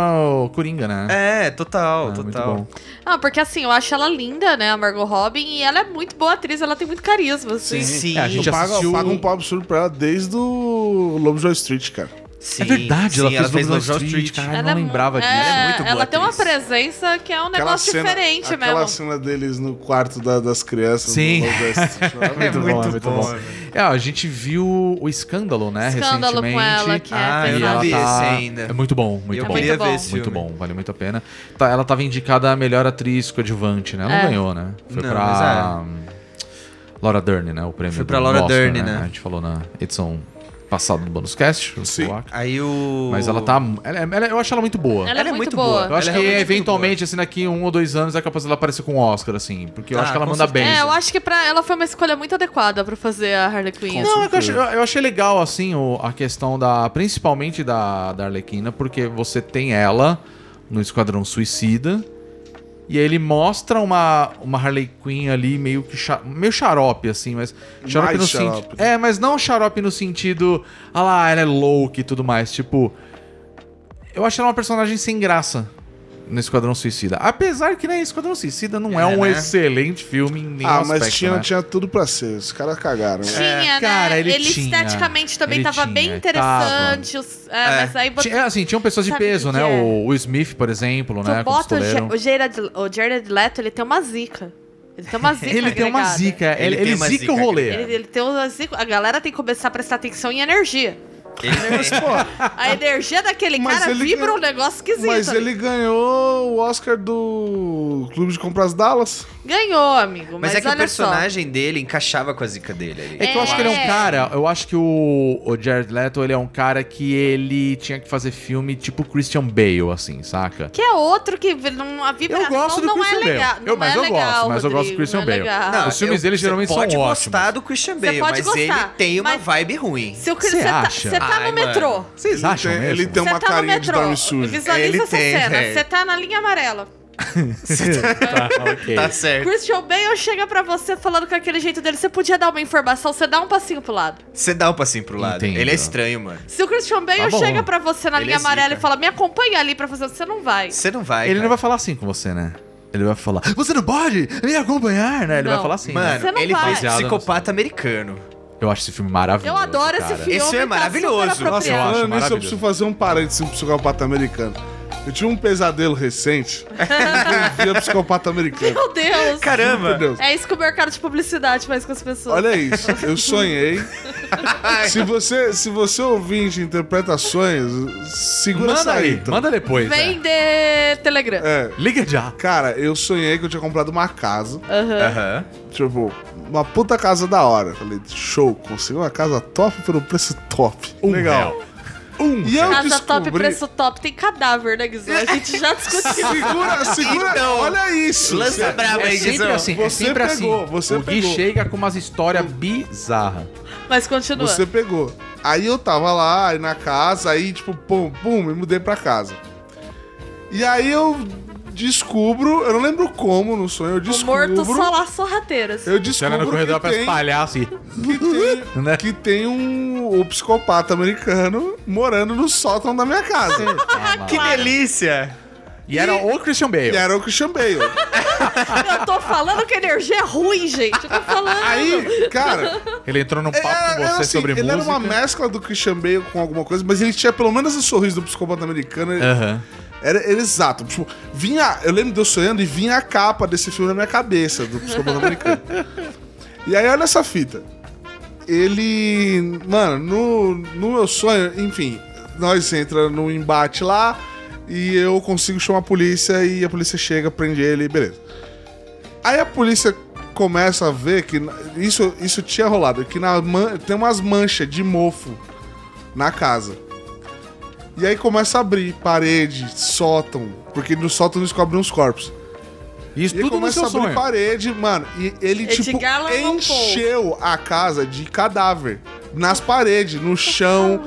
Coringa, né? É, total, É, muito total. bom. Ah, porque assim, eu acho ela linda, né, a Margot Robin, e ela é muito boa atriz, ela tem muito carisma, assim. Sim, É, a gente Eu assistiu- pago um pau absurdo pra ela desde o Lobo de Wall Street, cara. Sim, é verdade, ela sim, fez Lobo Lobo Wall Street, caralho, Ela não é lembrava é, disso. Ela é muito boa Ela tem uma presença que é um Aquela negócio cena- diferente aquela mesmo. cena deles no quarto da- das crianças. Sim. do Wall Street, É muito, bom, muito é muito bom, bom. É, a gente viu o Escândalo, né, Escândalo com recentemente. ela, que é Ah, eu E ela tá... esse ainda. É muito bom, muito eu bom. queria Muito ver bom. esse Muito filme. bom, vale muito a pena. Tá, ela tava indicada a melhor atriz coadjuvante, né? Ela não É. ganhou, né? Foi Não, pra Laura Dern, né? O prêmio Foi pra do Laura Oscar, Dern, né? A gente falou na edição passada do Bonus Cast. o Sim. Aí o. Mas ela tá... ela- ela- eu acho ela muito boa. Ela, é muito boa. Eu acho Ela é que muito eventualmente, assim, daqui um ou dois anos é capaz dela aparecer com o Oscar, assim. Porque eu Ah, acho que ela manda bem. É, eu assim. acho que pra ela foi uma escolha muito adequada pra fazer a Harley Quinn. Não, é que eu achei, eu achei legal, assim, o- a questão da. Principalmente da, da Arlequina, porque você tem ela no Esquadrão Suicida. E aí ele mostra uma, uma Harley Quinn ali meio que. cha- meio xarope, assim, mas. Xarope Mais no xarope. sentido. É, mas não xarope no sentido. Ah lá, ela é louca e tudo mais. Tipo. Eu achei ela uma personagem sem graça no Esquadrão Suicida. Apesar que, né, Esquadrão Suicida não é, É, um né? excelente filme em nenhum Ah, mas aspecto, tinha, né? tinha tudo pra ser. Os caras cagaram. né? Tinha, cara, né? ele tinha. esteticamente também Ele tava tinha, bem interessante. os- é, É. Mas aí bot- Tinha, assim, tinham pessoas de peso, o né? é? O Will Smith, por exemplo, tu né? O bota o, pistoleiro. Ge- o, Jared, o Jared Leto, ele tem uma zica. Ele tem uma zica Ele tem uma agregada. zica, ele, Ele tem ele uma zica zica o rolê. Ele, ele tem uma zica. A galera tem que começar a prestar atenção em energia. Ele Mas, pô, A energia daquele Mas cara ele vibra ganhou- um negócio esquisito. mas ele ganhou o Oscar do Clube de Compras Dallas. Ganhou, amigo. Mas, Mas, é que o olha personagem dele encaixava com a zica dele ali. É que eu acho que ele é um É. cara. Eu acho que o, o Jared Leto ele é um cara que ele tinha que fazer filme tipo Christian Bale, assim, saca? só. Que é outro que não, a vibração Eu gosto do não Christian é legal. Bale. não Eu- mas é eu legal, gosto, mas eu gosto do Rodrigo, Christian não é Bale. legal. Não, os filmes dele você geralmente são pode ótimos. gostar do Christian Bale, pode mas ele gostar, tem uma mas- vibe ruim. Se o Você Você tá, acha? você tá no metrô. Vocês Ele acham tem, mesmo? ele tem Você uma tá no carinha de metrô. dorme sujo. Visualiza Ele essa tem, cena. é. Você tá na linha amarela. Tá, ok. Tá certo. Christian Bale chega pra você falando com aquele jeito dele. Você podia dar uma informação, você dá um passinho pro lado. Você dá um passinho pro lado. Entendo. Ele é estranho, mano. Se o Christian Bale Tá bom. chega pra você na Ele linha é amarela e fala, me acompanha ali pra fazer, você não vai. Você não vai. Ele cara. não vai falar assim com você, né? Ele vai falar, você não pode me acompanhar, né? Ele vai Não. falar assim. Você Mano, não ele vai. faz Baseado no- psicopata americano. Eu acho esse filme maravilhoso. Eu adoro cara. esse filme. Esse filme é tá maravilhoso. Nossa, eu acho Falando nisso, eu maravilhoso. preciso fazer um parênteses um psicopata americano. Eu tive um pesadelo recente. eu via psicopata americano. Meu Deus. Caramba! Meu Deus. É isso que o mercado de publicidade faz com as pessoas. Olha isso, eu sonhei. se você, se você ouvinte interpreta sonhos, segura essa Manda aí, então. manda depois. Vem né? de Telegram. É, Liga já. cara, eu sonhei que eu tinha comprado uma casa. Aham. Aham. Tipo, uma puta casa da hora. Falei, show, consegui uma casa top pelo preço top. Legal. Um. E eu Casa top, descobri... preço top. Tem cadáver, né, Guizão? A gente já discutiu. Segura, segura. Então, olha isso. lança brava É aí, sempre Guizão. assim, é Você sempre pegou, assim. você o Gui pegou. chega com umas histórias bizarras. Mas continua. Você pegou. Aí eu tava lá, aí na casa, aí tipo, pum, pum, me mudei pra casa. E aí eu descubro, eu não lembro como no sonho, eu o descubro. morto só lá sorrateiras. Eu descubro no corredor que pra tem, espalhar assim. que tem, Né? que tem um, um psicopata americano morando no sótão da minha casa. Que delícia! E era o Christian Bale. e era o Christian Bale. Eu tô falando que energia é ruim, gente. Eu tô falando. Aí, cara, Ele entrou num papo É, com é você assim, sobre ele música. era uma mescla do Christian Bale com alguma coisa, mas ele tinha pelo menos o sorriso do psicopata americano. ele- Aham. Era, era exato. Tipo, vinha. Eu lembro de eu sonhando e vinha a capa desse filme na minha cabeça, do psicopata americano. E aí, olha essa fita. Ele. Mano, no, no meu sonho, enfim, nós entra num embate lá e eu consigo chamar a polícia e a polícia chega, prende ele, beleza. Aí a polícia começa a ver que isso, isso tinha rolado, que na tem umas manchas de mofo na casa. E aí começa a abrir parede, sótão, porque no sótão eles cobrem uns corpos. Isso E aí tudo no começa seu a abrir sonho. parede, mano, e ele tipo encheu a casa de cadáver nas paredes, no chão,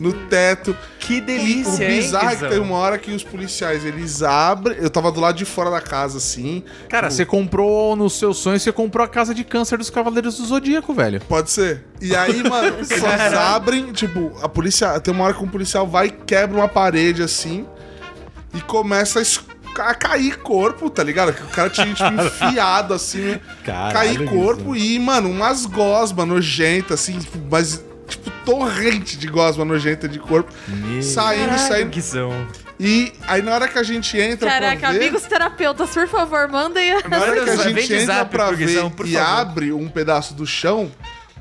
no teto. Que E delícia, o hein, bizarro é que tem uma hora que os policiais, eles abrem... Eu tava do lado de fora da casa, assim. Cara, você comprou no seu sonho, você comprou a casa de câncer dos Cavaleiros do Zodíaco, velho. Pode ser. E aí, mano, eles abrem, tipo, a polícia. Tem uma hora que um policial vai e quebra uma parede assim e começa a, a cair corpo, tá ligado? Que o cara tinha, tipo, enfiado assim, Caralho, cair corpo e, mano, umas gosmas nojentas, assim, tipo, mas. Tipo, torrente de gosma nojenta de corpo. Saindo, Caralho, saindo. Guizão. E aí, na hora que a gente entra Caraca, pra ver... amigos terapeutas, por favor, mandem a... Na hora que a gente entra pra ver e favor. abre um pedaço do chão,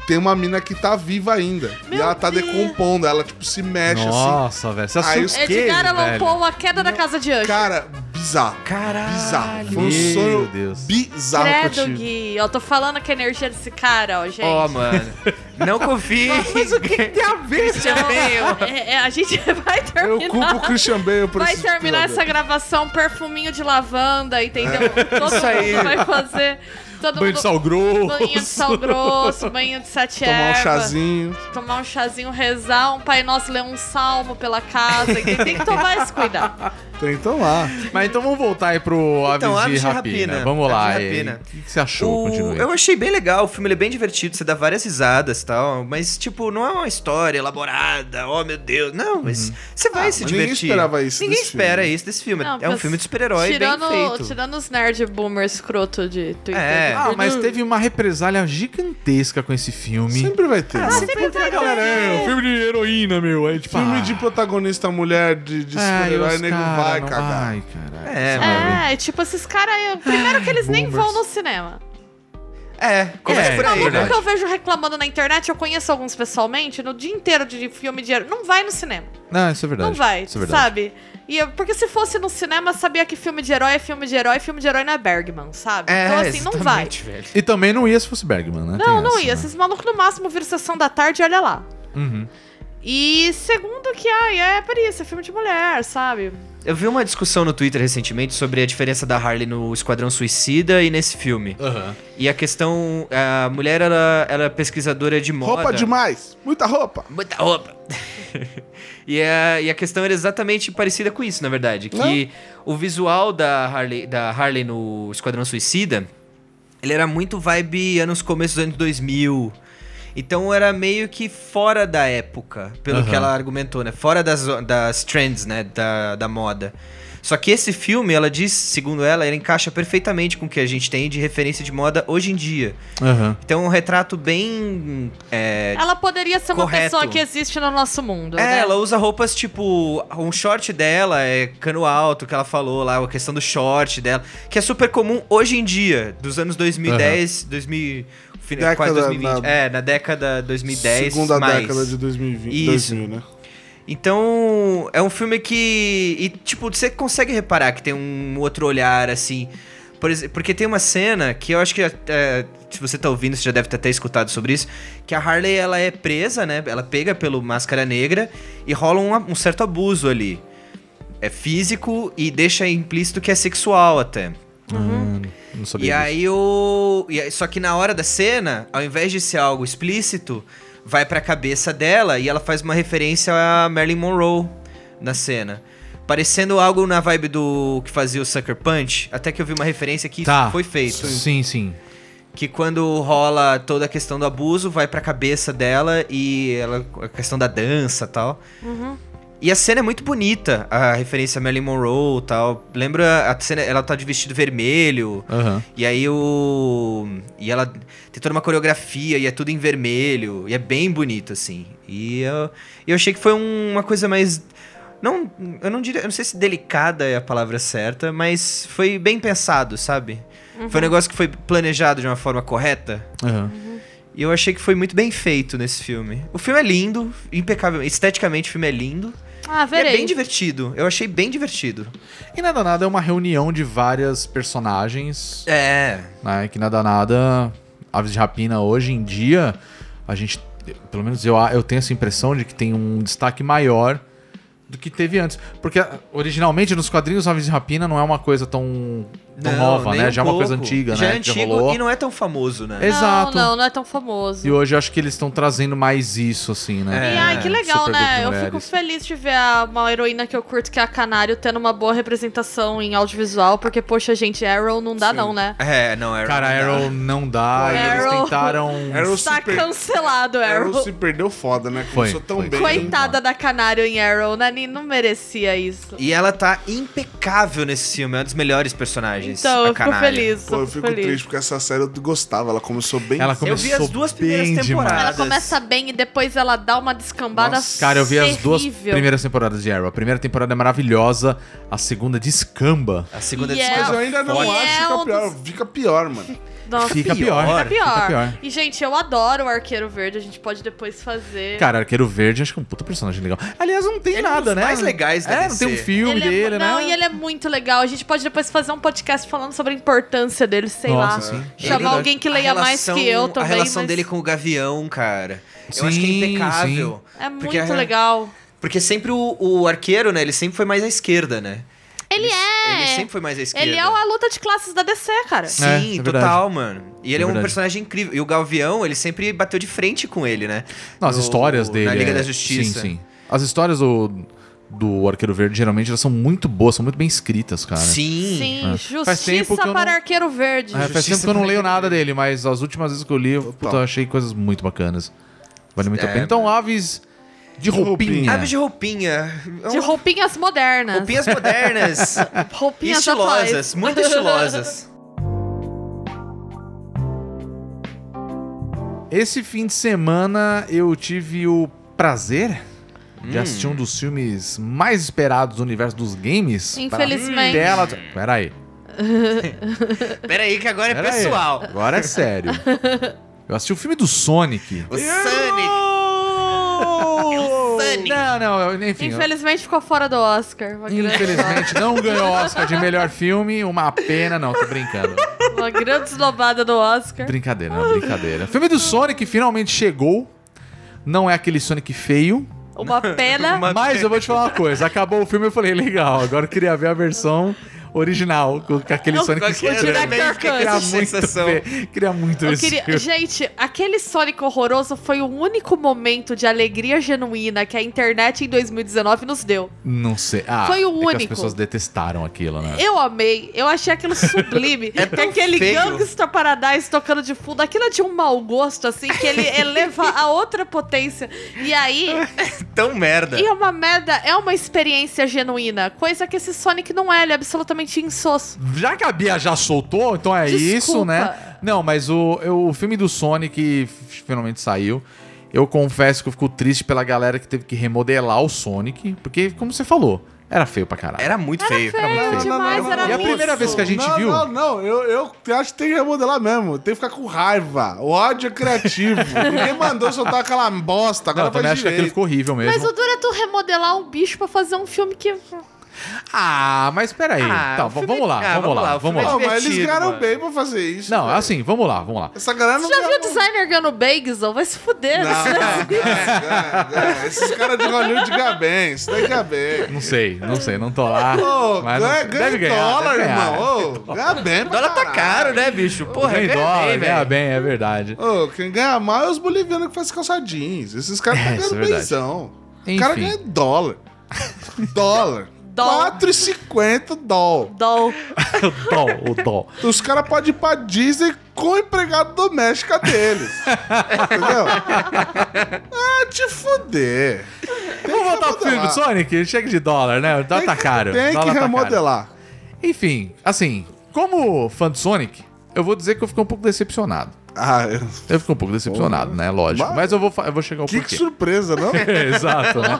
tem uma mina que tá viva ainda. e Meu ela tá Deus. decompondo, ela tipo se mexe assim. Nossa, velho. Você Aí Edgar Allan. Poe, a queda da casa de anjo. Cara, bizarro. Caralho. Bizarro. Foi um Meu sonho Deus. bizarro que eu Credo, tive. Gui. Eu tô falando que a energia desse cara, ó, gente. Ó, mano. Não confie. Mas o que, tem a ver, Christian Bale? É, é, a gente vai Eu terminar. culpo o Christian Bale por Vai terminar essa gravação perfuminho de lavanda, entendeu? Todo Isso aí. mundo vai fazer. Todo Banho mundo... de sal grosso. Banho de sal grosso, banho de sete Tomar um ervas. chazinho. Tomar um chazinho, rezar, um Pai Nosso ler um salmo pela casa. Tem, tem que tomar esse cuidado. Tem então lá. Mas então vamos voltar aí pro Aves Então, de Aves de Rapina. Rapina. Vamos lá. Aves de Rapina. O que que você achou? O-. Eu achei bem legal, o filme ele é bem divertido, você dá várias risadas e tal, mas tipo, não é uma história elaborada, oh meu Deus, não, mas você vai se mas ninguém divertir. esperava isso Ninguém desse espera filme. isso desse filme, Não, é um filme de super-herói bem tirando, feito. tirando os nerd boomer escroto de Twitter. É. Ah, mas teve uma represália gigantesca com esse filme. Sempre vai ter. Ah, sempre vai Galera, é um filme de heroína, meu. Aí, tipo, Filme ah, de protagonista mulher de, de ai, super-herói, nego cara vai cagar. Ai, caralho. É, mano. É, tipo, esses caras. Primeiro que eles nem boomers. vão no cinema. É, começa É, por aí, Maluco né? que eu vejo reclamando na internet, eu conheço alguns pessoalmente, no dia inteiro de filme de herói. Não vai no cinema. Não, isso é verdade. Não vai, Isso é verdade. sabe? E eu- porque se fosse no cinema, sabia que filme de herói é filme de herói, filme de herói não é Bergman, sabe? É, então assim, não vai. velho. E também não ia se fosse Bergman, né? Não, Tem não essa, ia. né? Esses malucos no máximo viram sessão da tarde e olha lá. Uhum. E segundo que, ai, é por isso, é filme de mulher, sabe? Eu vi uma discussão no Twitter recentemente sobre a diferença da Harley no Esquadrão Suicida e nesse filme. Aham. E a questão, a mulher ela, ela é pesquisadora de moda. Roupa demais. Muita roupa. Muita roupa. e, a, e a questão era exatamente parecida com isso, na verdade. Que o visual da Harley, da Harley no Esquadrão Suicida, ele era muito vibe anos começos dos anos 2000. Então era meio que fora da época, pelo Aham. que ela argumentou, né? Fora das, das trends, né? Da, da moda. Só que esse filme, ela diz, segundo ela, ele encaixa perfeitamente com o que a gente tem de referência de moda hoje em dia. Aham. Então é um retrato bem. é, Ela poderia ser uma Correto. pessoa que existe no nosso mundo, É, né? ela usa roupas tipo. Um short dela é cano alto, que ela falou lá, a questão do short dela, que é super comum hoje em dia, dos anos 2010, 2000. Fina- Década quase 2020. na- É, na década 2010. Segunda mais. década de 2020. Isso. 2000, né? Então, é um filme que. E, tipo, você consegue reparar que tem um outro olhar, assim. Por porque tem uma cena que eu acho que. é, se você tá ouvindo, você já deve ter até escutado sobre isso. Que a Harley, ela é presa, né? Ela pega pelo Máscara Negra e rola um, um certo abuso ali. É físico e deixa implícito que é sexual até. Hum, não sabia E disso. aí o. e aí- só que na hora da cena, ao invés de ser algo explícito, vai pra cabeça dela e ela faz uma referência a Marilyn Monroe na cena. Parecendo algo na vibe do que fazia o Sucker Punch. Até que eu vi uma referência que Tá. isso foi feito. Sim, sim. Que quando rola toda a questão do abuso, vai pra cabeça dela e ela, a questão da dança e tal. E a cena é muito bonita, a referência a Marilyn Monroe e tal. Lembra a cena, ela tá de vestido vermelho. Aham. E aí o. E ela tem toda uma coreografia e é tudo em vermelho. E é bem bonito, assim. E eu, eu achei que foi um- uma coisa mais. Não, eu não diria. Eu não sei se delicada é a palavra certa, mas foi bem pensado, sabe? Foi um negócio que foi planejado de uma forma correta. Aham. E eu achei que foi muito bem feito nesse filme. O filme é lindo, impecável. Esteticamente o filme é lindo. Ah, E é verei. bem divertido. Eu achei bem divertido. E nada nada é uma reunião de várias personagens, É. né? Que nada nada, Aves de Rapina hoje em dia, a gente, pelo menos eu, eu tenho essa impressão de que tem um destaque maior do que teve antes. Porque originalmente nos quadrinhos Aves de Rapina não é uma coisa tão Não, nova, nem né? um Já é uma coisa antiga, Já né? é que antigo rolou. e não é tão famoso, né? É. Exato. Não, não, não é tão famoso. E hoje eu acho que eles estão trazendo mais isso, assim, né? E ai, que legal, né? Eu fico feliz de ver a- uma heroína que eu curto, que é a Canário, tendo uma boa representação em audiovisual, porque, poxa, gente, Arrow não dá, não, né? É, não, Arrow. Cara, não dá. Arrow não dá. e eles Arrow- tentaram. Arrow Tá se, per... cancelado, Arrow. Arrow se perdeu foda, né? Foi, Começou tão foi. bem. Coitada da Canário em Arrow, né? Não merecia isso. E ela tá impecável nesse filme, é uma dos melhores personagens. Então, eu fico feliz. Pô, eu fico feliz. triste porque essa série eu gostava. Ela começou bem. Ela Eu começou vi as duas primeiras temporadas. demais. Ela começa bem e depois ela dá uma descambada Nossa. Cara, eu vi as duas terrível. primeiras temporadas de Arrow. A primeira temporada é maravilhosa, a segunda descamba. A segunda E discussão. Mas eu ainda não acho é que fica pior. dos- Fica pior, mano. Nossa, Fica pior. pior. Fica pior. Fica pior. E, gente, eu adoro o Arqueiro Verde. A gente pode depois fazer. Cara, Arqueiro Verde acho que é um puta personagem legal. Aliás, não tem Ele é um nada, dos né? mais legais da É, não tem um filme Ele é- dele, né? Não, e ele é muito legal. A gente pode depois fazer um podcast falando sobre a importância dele, sei Nossa, lá. sim. É Chamar alguém que leia mais relação- que eu também. A relação mas dele com o Gavião, cara. Eu acho que é Sim, impecável. É Porque muito a- legal. Porque sempre o, o arqueiro, né? Ele sempre foi mais à esquerda, né? Ele é. Ele sempre foi mais à esquerda. Ele é a luta de classes da DC, cara. Sim, É, é verdade. total, mano. E ele é, É um personagem incrível. E o Gavião, ele sempre bateu de frente com ele, né? Não, as No- histórias dele. Na Liga é- da Justiça. Sim, sim. As histórias do, do Arqueiro Verde, geralmente, elas são muito boas, são muito bem escritas, cara. Sim. Sim, É. justiça Faz tempo que eu para não- Arqueiro Verde. É, faz Justiça tempo que eu não leio nada dele, mas as últimas vezes que eu li, eu puta, eu achei coisas muito bacanas. Vale muito a É, pena. Então, mano. aves de roupinha. roupinha. Aves de roupinha. É De roupinhas modernas. roupinhas modernas. Roupinhas estilosas. atuais. Muito estilosas. Esse fim de semana eu tive o prazer Hum. de assistir um dos filmes mais esperados do universo dos games. Infelizmente. Tela... Pera aí. Pera aí que agora é Pera aí, pessoal. Agora é sério. Eu assisti o filme do Sonic. O Sonic. Sonic. Não, não, eu- enfim. eu- Infelizmente ficou fora do Oscar. Infelizmente não ganhou Oscar de melhor filme, uma pena, não, tô brincando. uma grande esnobada do Oscar. Brincadeira, não, brincadeira. O filme do Sonic finalmente chegou. Não é aquele Sonic feio, Uma pena. Uma- mas eu vou te falar uma coisa. Acabou o filme eu falei, legal, agora eu queria ver a versão original, com com aquele Eu- Sonic estranho. Director essa muito sensação. ver, queria muito Eu queria... filme. Gente, aquele Sonic horroroso foi o único momento de alegria genuína que a internet em 2019 nos deu. Não sei. Ah, Foi o é que as único. pessoas detestaram aquilo, né? Eu amei, eu achei aquilo sublime. É que tão aquele feio. Gangsta Paradise tocando de fundo, aquilo é de um mau gosto, assim, que ele eleva a outra potência. E aí, Tão merda. e é uma merda, é uma experiência genuína. Coisa que esse Sonic não é, ele é absolutamente insosso. Já que a Bia já soltou, então é Desculpa. isso, né? Não, mas o, eu- o filme do Sonic finalmente saiu. Eu confesso que eu fico triste pela galera que teve que remodelar o Sonic, porque, como você falou, era feio pra caralho. Era muito feio. Feio feio. demais, era E a primeira vez que a gente não, viu. Não, não, eu, eu acho que tem que remodelar mesmo. Tem que ficar com raiva. O ódio é criativo. Ninguém mandou soltar aquela bosta. Não, Agora eu também acho que aquilo ficou horrível mesmo. Mas o duro é tu remodelar um bicho pra fazer um filme que. Ah, mas peraí. Ah, tá, filme- vamos lá, ah, vamos, vamos lá, vamos lá. Não, mas eles ganharam mano. bem pra fazer isso. Não, velho. assim, vamos lá, vamos lá. Essa galera não Já viu o designer ganhando Bagel? Vai se fuder. Não, né? ganha, ganha, ganha. Esses caras de Hollywood ganham bem. Isso daí ganha bem. Não sei, não sei, não tô lá. Ô, mas não- ganha, ganha deve ganhar, dólar, deve ganhar. irmão. Ô, ganha bem pra dólar tá caro, né, bicho? Porra, Ganha ganha dólar, bem, ganha bem, é verdade. Ô, quem ganha mal é os bolivianos que fazem calçadinhos. Esses caras É, estão é ganhando benzão. O cara ganha dólar. dólar. Dólar. 4,50 dólar. Dol. o dó, o dó. Os caras podem ir pra Disney com a empregada doméstica deles. Entendeu? Ah, te fuder. Vamos voltar pro filme do Sonic? Chega de dólar, né? O dólar tá caro. Tem que dólar tá caro. remodelar. Enfim, assim, como fã do Sonic, eu vou dizer que eu fiquei um pouco decepcionado. Ah, eu... Eu fiquei um pouco decepcionado, né? Lógico. Mas- Mas eu vou, eu vou chegar ao que, porquê. surpresa, não? Exato, né?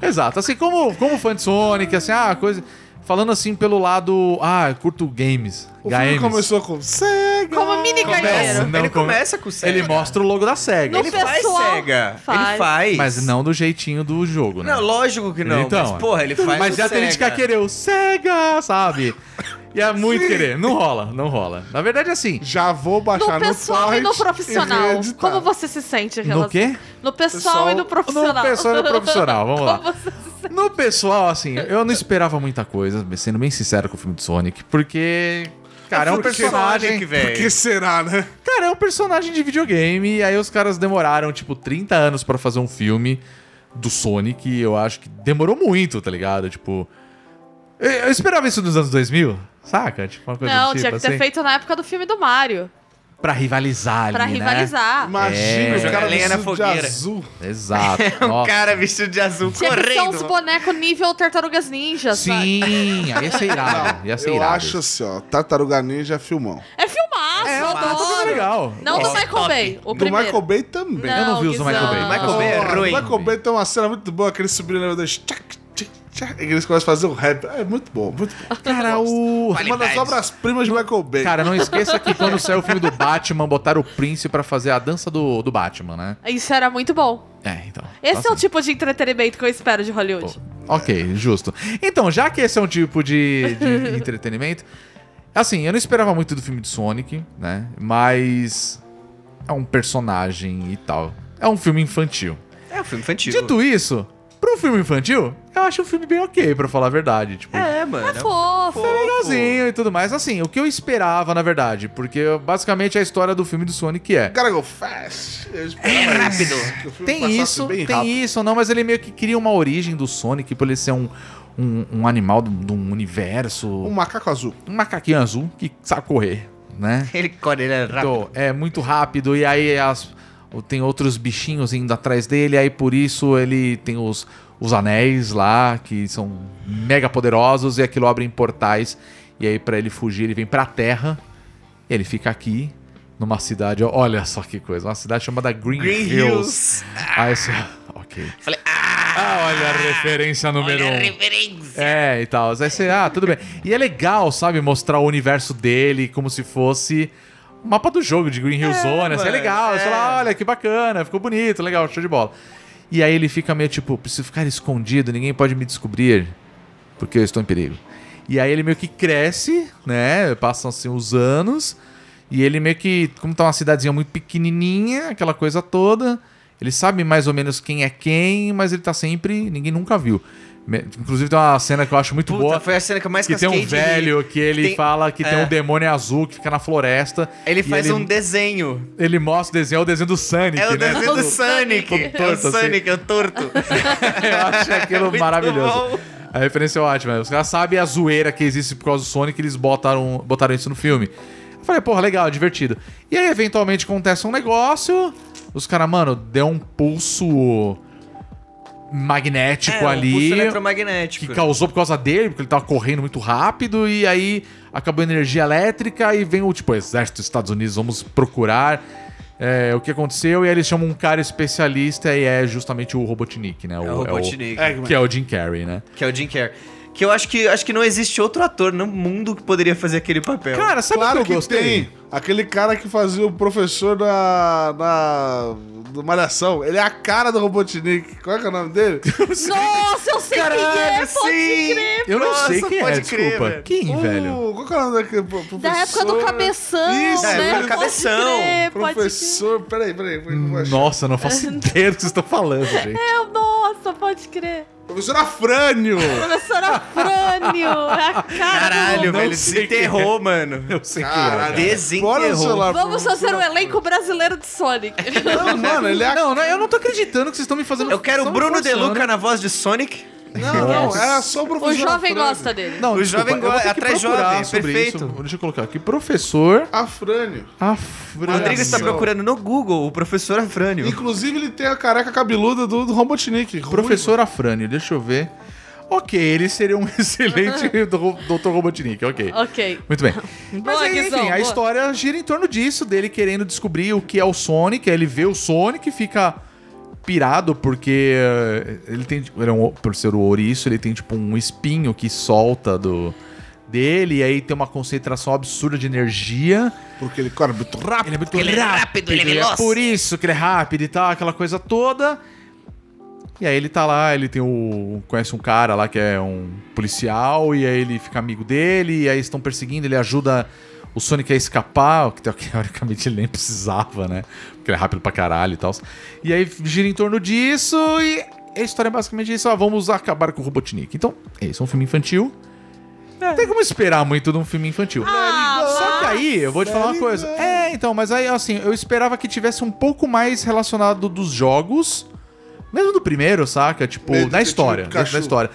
Exato. Assim, como, como fã de Sonic, assim, ah, coisa. Falando assim pelo lado. Ah, eu curto games. O filme games. começou com Sega. Como mini Começa. Não, ele come- começa com Sega. Ele mostra o logo da SEGA. No Ele faz pessoal, Sega. faz. Ele faz. Mas não do jeitinho do jogo, né? Não, lógico que não. Então, mas, porra, ele faz Mas já tem gente que querer o SEGA, sabe? E é muito querer. Não rola, não rola. Na verdade, assim. Já vou baixar No no, pessoal e no profissional. reeditar. Como você se sente em relação? No quê? No pessoal, e no profissional. No pessoal e no profissional, vamos lá. Como você se? No pessoal, assim, eu não esperava muita coisa, sendo bem sincero com o filme do Sonic, porque. Cara, é um personagem. Sonic, Por velho. que será, né? Cara, é um personagem de videogame, e aí os caras demoraram, tipo, 30 anos pra fazer um filme do Sonic, e eu acho que demorou muito, tá ligado? Tipo. Eu, eu esperava isso nos anos 2000, saca? Tipo, uma coisa Não, tipo, tinha que ter assim, feito na época do filme do Mario. Pra rivalizar Pra ali, né? rivalizar. Imagina É. os Jogar caras lenha na vestidos de fogueira. azul. Exato. Um Nossa. cara vestido de azul Tinha que ser uns correndo. bonecos nível Tartarugas Ninja, sabe? Sim, aí ia ser irado. Ia ser Eu irado. acho assim, ó. Tartaruga Ninja é filmão. É filmaço, É, eu o adoro. é legal. Não do. Michael Bay, o Do primeiro. Michael Bay também. Eu não vi os do Michael Bay. Michael Bay é ruim. O Michael Bay tem uma cena muito boa que eles subiram na verdade. tchac, eles começam a fazer o rap. É muito bom, muito bom. Cara, o. Uma das obras-primas de Michael Bay. Cara, não esqueça que quando saiu o filme do Batman, botaram o Prince pra fazer a dança do, do Batman, né? Isso era muito bom. É, então. Esse é o tipo de entretenimento que eu espero de Hollywood. Ok, justo. Então, já que esse é um tipo de, de entretenimento, assim, eu não esperava muito do filme de Sonic, né? Mas é um personagem e tal. É um filme infantil. É um filme infantil. Dito isso, pro filme infantil, eu acho um filme bem ok, pra falar a verdade. Tipo, É, mano. Fofo. legalzinho e tudo mais. Assim, o que eu esperava, na verdade, porque basicamente a história do filme do Sonic é. Gotta go fast. Eu É rápido. isso, que o filme Tem isso, bem tem rápido. isso, não, mas ele meio que cria uma origem do Sonic por ele ser um, um, um animal de um universo. Um macaco azul. Um macaquinho azul que sabe correr, né? Ele corre, ele é rápido. Então, é muito rápido e aí as- tem outros bichinhos indo atrás dele, aí por isso ele tem os, os anéis lá, que são mega poderosos, e aquilo abre portais. E aí, pra ele fugir, ele vem pra terra. E ele fica aqui, numa cidade. Olha só que coisa, uma cidade chamada Green, Green Hills. Hills. Aí você. Ok. Falei, ah! Olha a referência número um. É, e tal. Aí você, ah, tudo bem. E é legal, sabe, mostrar o universo dele como se fosse mapa do jogo de Green Hill Zone. Assim, é legal. é. Sei lá, olha que bacana, ficou bonito, legal, show de bola. E aí ele fica meio tipo, preciso ficar escondido, ninguém pode me descobrir, porque eu estou em perigo. E aí ele meio que cresce, né? Passam assim os anos. E ele meio que, como tá uma cidadezinha muito pequenininha, aquela coisa toda, ele sabe mais ou menos quem é quem, mas ele tá sempre, ninguém nunca viu. Inclusive tem uma cena que eu acho muito Puta, boa, foi a cena que eu mais que tem um velho que ele Tem- fala que tem é. um demônio azul que fica na floresta. Ele faz ele, um desenho. Ele mostra o desenho, é o desenho do Sonic, É o né? desenho do Sonic. É o assim. Sonic, é o torto. Eu acho aquilo maravilhoso. bom. A referência é ótima. Os caras sabem a zoeira que existe por causa do Sonic, eles botaram, botaram isso no filme. Eu falei, porra, legal, divertido. E aí, eventualmente, acontece um negócio. Os caras, mano, deu um pulso magnético É, um ali. pulso eletromagnético. que causou por causa dele, porque ele tava correndo muito rápido, e aí acabou a energia elétrica e vem o tipo, exército dos Estados Unidos, vamos procurar é, o que aconteceu, e aí eles chamam um cara especialista e é justamente o Robotnik, né? É o Robotnik. É, que é o Jim Carrey, né? Que é o Jim Carrey. Que eu acho que, acho que não existe outro ator no mundo que poderia fazer aquele papel. Cara, sabe claro o que que eu gostei? tem. Aquele cara que fazia o professor da. na. do Malhação. Ele é a cara do Robotnik. Qual é, que é o nome dele? Nossa, eu sei quem é, pode sim. crer. Eu não Nossa, sei quem é, pode crer, desculpa. velho. Quem, O- velho? Qual que é o nome daquele pro- professor? Da época do cabeção, Isso, Da né? época do Pode cabeção. crer, pode crer. Professor. Peraí, peraí. peraí. Nossa, eu não faço ideia do que vocês estão falando, gente. É, nossa, pode crer. Professor Afrânio. Professora Frânio, é a cara Caralho, do... velho, desenterrou, mano. Eu sei quem é. Caralho. Celular, Vamos fazer um elenco brasileiro de Sonic. Não, mano, ele é Não, não, eu não tô acreditando que vocês estão me fazendo. Eu quero o Bruno De. Luca na voz de Sonic. Não, não, é só o O professor jovem Afrânio. gosta dele. Não, O desculpa, jovem eu vou go- ter que atrás jovem, sobre perfeito. isso. Deixa eu colocar aqui. Professor Afrânio. Afrânio. Rodrigo está procurando no Google o professor Afrânio. Inclusive, ele tem a careca cabeluda do, do Robotnik. Professor Afrânio, deixa eu ver. Ok, ele seria um excelente Dr. Robotnik, ok. Ok. Muito bem. Mas Boa, aí, Guizão, enfim, a boa. história gira em torno disso, dele querendo descobrir o que é o Sonic. Aí ele vê o Sonic e fica pirado porque eh, ele tem, ele é um, por ser o ouriço, ele tem tipo um espinho que solta do dele e aí tem uma concentração absurda de energia. Porque ele corre muito rápido. Ele é muito Ele é rápido, ele é veloz. por isso que ele é rápido e tal, aquela coisa toda. E aí ele tá lá, ele tem o. conhece um cara lá que é um policial, e aí ele fica amigo dele, e aí estão perseguindo, ele ajuda o Sonic a escapar, o que teoricamente ele nem precisava, né? Porque ele é rápido pra caralho e tal. E aí gira em torno disso, e a história é basicamente isso, ó, vamos acabar com o Robotnik. Então, é isso, é um filme infantil. Não tem como esperar muito de um filme infantil. Ah, Só que aí, eu vou te falar uma coisa. É, então, mas aí, assim, eu esperava que tivesse um pouco mais relacionado dos jogos. Mesmo do primeiro, saca? Tipo, Meio na história. Dentro Pikachu. da história.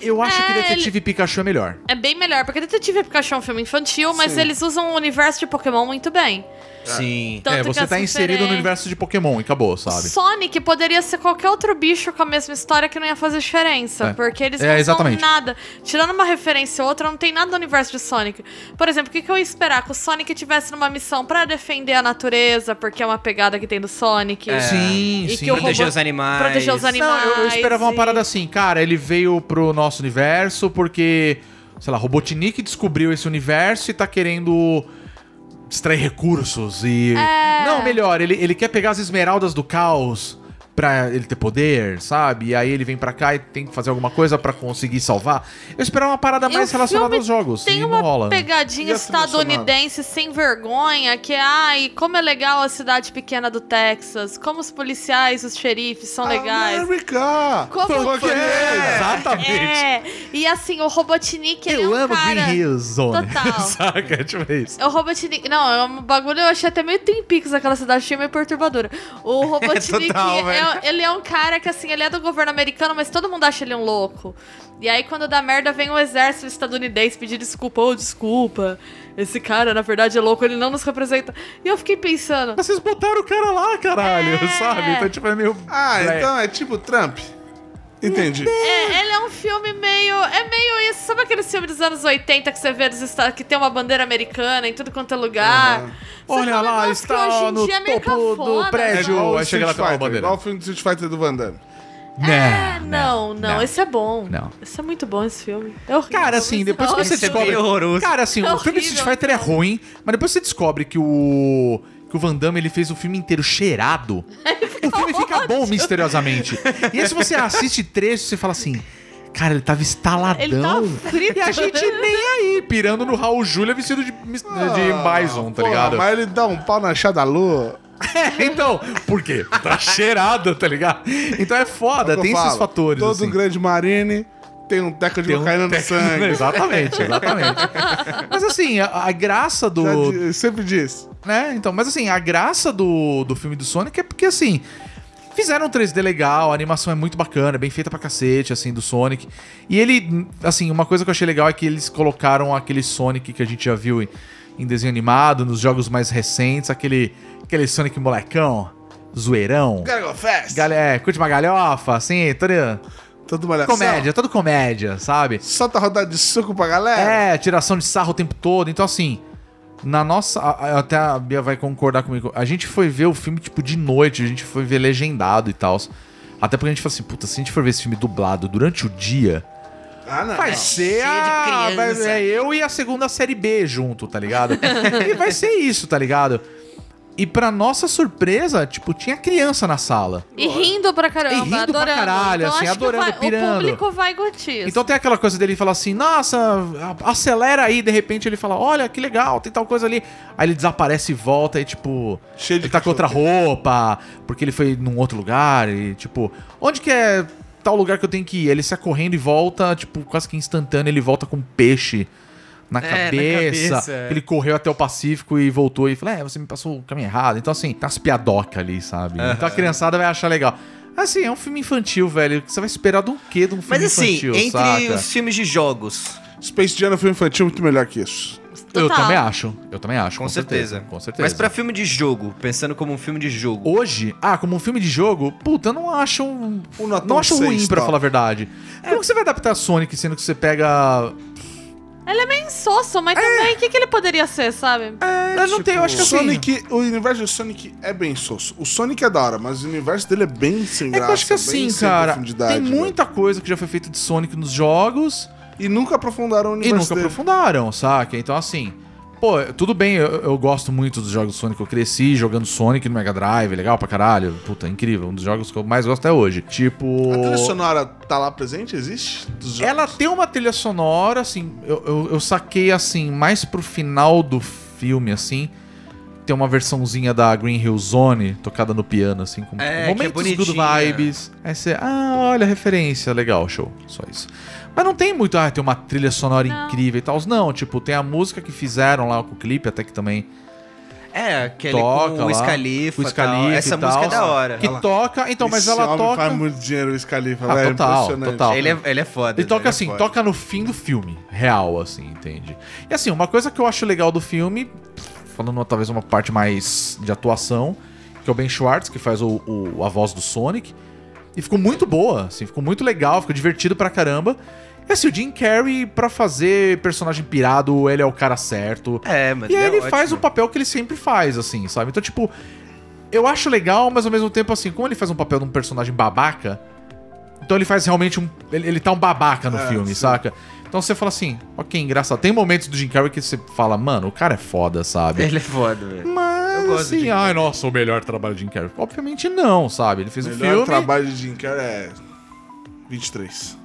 Eu acho que É, Detetive Pikachu é melhor. É bem melhor, porque Detetive Pikachu é um filme infantil, mas Sim. eles usam o universo de Pokémon muito bem. Sim. Tanto é, você tá inserido no universo de Pokémon e acabou, sabe? Sonic poderia ser qualquer outro bicho com a mesma história que não ia fazer diferença. É. Porque eles É, não exatamente. são nada. Tirando uma referência ou outra, não tem nada do universo de Sonic. Por exemplo, o que, que eu ia esperar? Que o Sonic tivesse numa missão pra defender a natureza, porque é uma pegada que tem do Sonic. É. Sim, E sim. que o Proteger robô- os animais. Proteger os Não, animais. eu, eu esperava uma e- parada assim, cara, ele veio pro nosso universo porque, sei lá, Robotnik descobriu esse universo e tá querendo extrair recursos e... É. Não, melhor, ele, ele quer pegar as esmeraldas do caos pra ele ter poder, sabe? E aí ele vem pra cá e tem que fazer alguma coisa pra conseguir salvar. Eu esperava uma parada E mais relacionada aos jogos Tem e uma não rola. pegadinha E a trilha estadunidense sem vergonha, que é, ai, como é legal a cidade pequena do Texas, como os policiais, os xerifes são legais. América! Como Porque É, exatamente. É, e assim, o Robotnik, ele Eu é um amo cara... Green Hill Zone. Total. Saca? Tipo isso. O Robotnik. Não, é um bagulho, eu achei até meio Twin Peaks aquela cidade, achei meio perturbadora. O Robotnik, total, velho. É, ele é um cara que, assim, ele é do governo americano, mas todo mundo acha ele um louco. E aí, quando dá merda, vem o exército estadunidense pedir desculpa. Ô, desculpa. Esse cara, na verdade, é louco, ele não nos representa. E eu fiquei pensando. Mas vocês botaram o cara lá, caralho, É. sabe? Então, tipo, é meio... Ah, então é tipo Trump. Entendi. É, ele é um filme meio. É meio isso. Sabe aquele filme dos anos 80 que você vê dos Estados, que tem uma bandeira americana em tudo quanto é lugar? Você Olha lá, "Nossa, que está hoje em no dia é meio topo do prédio." É aí chega lá com a bandeira. igual o filme do Street Fighter do Van Damme. É, Não, não, não, esse é bom. Não. Esse é muito bom, esse filme. É horrível. Cara, assim, esse depois é que você Esse é descobre. meio horroroso. Cara, assim, É o filme horrível, Street Fighter é ruim, mas depois você descobre que o. que o Van Damme ele fez o filme inteiro cheirado. o filme fica bom misteriosamente. E aí, se você assiste trecho, você fala assim. Cara, ele tava instaladão. Ele tá frito. E a gente nem aí, pirando no Raul Júlia vestido de, mis- de Bison, tá Porra, ligado? Mas ele dá um pau na chá da lua. É, então, por quê? Tá cheirado, tá ligado? Então é foda, É tem eu esses falo. fatores. Todo assim. grande marine tem um teco de Tem um no sangue. Exatamente, exatamente. Mas assim, a, a graça do. Já sempre diz. né? Então, mas assim, a graça do, do filme do Sonic é porque assim. Fizeram um 3D legal, a animação é muito bacana, bem feita pra cacete, assim, do Sonic. E ele, assim, uma coisa que eu achei legal é que eles colocaram aquele Sonic que a gente já viu em, em desenho animado, nos jogos mais recentes, aquele, aquele Sonic molecão, zoeirão. Gotta go fast. Galera, curte uma galhofa, assim, toda Todo malhação. comédia, toda comédia, sabe? Solta a rodada de suco pra galera. É, tiração de sarro o tempo todo. Então, assim, na nossa. Até a Bia vai concordar comigo. A gente foi ver o filme, tipo, de noite, a gente foi ver legendado e tal. Até porque a gente falou assim, puta, se a gente for ver esse filme dublado durante o dia, Ah, não. vai ser a. Vai, é eu e a segunda série B junto, tá ligado? e vai ser isso, tá ligado? E pra nossa surpresa, tipo, tinha criança na sala. E rindo pra caramba, E rindo pra adorando. caralho, então, assim, acho adorando, que vai, pirando. O público vai curtir isso. Então tem aquela coisa dele falar assim, nossa, acelera aí, de repente ele fala, olha que legal, tem tal coisa ali. Aí ele desaparece e volta e tipo, Cheio de ele tá com outra roupa, porque ele foi num outro lugar e tipo, onde que é tal lugar que eu tenho que ir? Ele sai correndo e volta, tipo, quase que instantâneo, ele volta com um peixe na É, na cabeça. cabeça, é. Ele correu até o Pacífico e voltou e falou, é, você me passou o caminho errado. Então assim, tem umas piadoca ali, sabe? Então a criançada vai achar legal. Assim, é um filme infantil, velho. Você vai esperar do quê de um filme Mas assim, infantil, entre saca? os filmes de jogos, Space Jam é um filme infantil muito melhor que isso. Eu Total. também acho. Eu também acho. com, certeza. Com certeza. Mas pra filme de jogo, pensando como um filme de jogo. Hoje, ah, como um filme de jogo, puta, eu não acho. Um, não acho ruim, pra tá? falar a verdade. Como que você vai adaptar Sonic sendo que você pega. Ele é meio insosso, mas também o que, que ele poderia ser, sabe? eu não tenho, eu acho que assim. Sonic, o universo do Sonic é bem sosso. O Sonic é da hora, mas o universo dele é bem sem É que graça. eu acho que bem assim, sem cara, profundidade, tem muita coisa que já foi feita de Sonic nos jogos E nunca aprofundaram o e universo nunca dele. aprofundaram, saca? Então, assim, pô, tudo bem, eu, eu gosto muito dos jogos do Sonic, eu cresci jogando Sonic no Mega Drive, legal pra caralho, puta, incrível, um dos jogos que eu mais gosto até hoje. Tipo. A trilha sonora tá lá presente? Existe? Dos jogos? Ela tem uma trilha sonora, assim, eu, eu, eu saquei, assim, mais pro final do filme, assim, tem uma versãozinha da Green Hill Zone tocada no piano, assim, com É, que é momentos good bonitinha. vibes. Aí você, ah, olha a referência, legal, show, só isso. Mas não tem muito, ah, tem uma trilha sonora Não. incrível e tal. Não, tipo, tem a música que fizeram lá com o clipe, até que também É, aquele toca com o lá, Scalifa, com o Scalifa Essa e música é tal. da hora. Que toca, então, mas Esse ela homem toca... faz muito dinheiro, o Scalifa, Ah, velho. total, impressionante. total. Ele é, ele é foda. Ele toca ele é assim, foda. toca no fim do filme, real, assim, entende? E assim, uma coisa que eu acho legal do filme, falando talvez uma parte mais de atuação, que é o Ben Schwartz, que faz o, o- a voz do Sonic, e ficou muito boa, assim, ficou muito legal, ficou divertido pra caramba. E assim, o Jim Carrey, pra fazer personagem pirado, ele é o cara certo. É, mas E aí é ele ótimo. faz o papel que ele sempre faz, assim, sabe? Então, tipo, eu acho legal, mas ao mesmo tempo, assim, como ele faz um papel de um personagem babaca, então ele faz realmente um. Ele, ele tá um babaca no É, filme, sim. saca? Então você fala assim, ok, engraçado. Tem momentos do Jim Carrey que você fala, mano, o cara é foda, sabe? Ele é foda, velho. Mas, gosto assim, Jim ai, nossa, o melhor trabalho de Jim Carrey. Obviamente não, sabe? Ele fez O o melhor filme. trabalho de Jim Carrey é 23.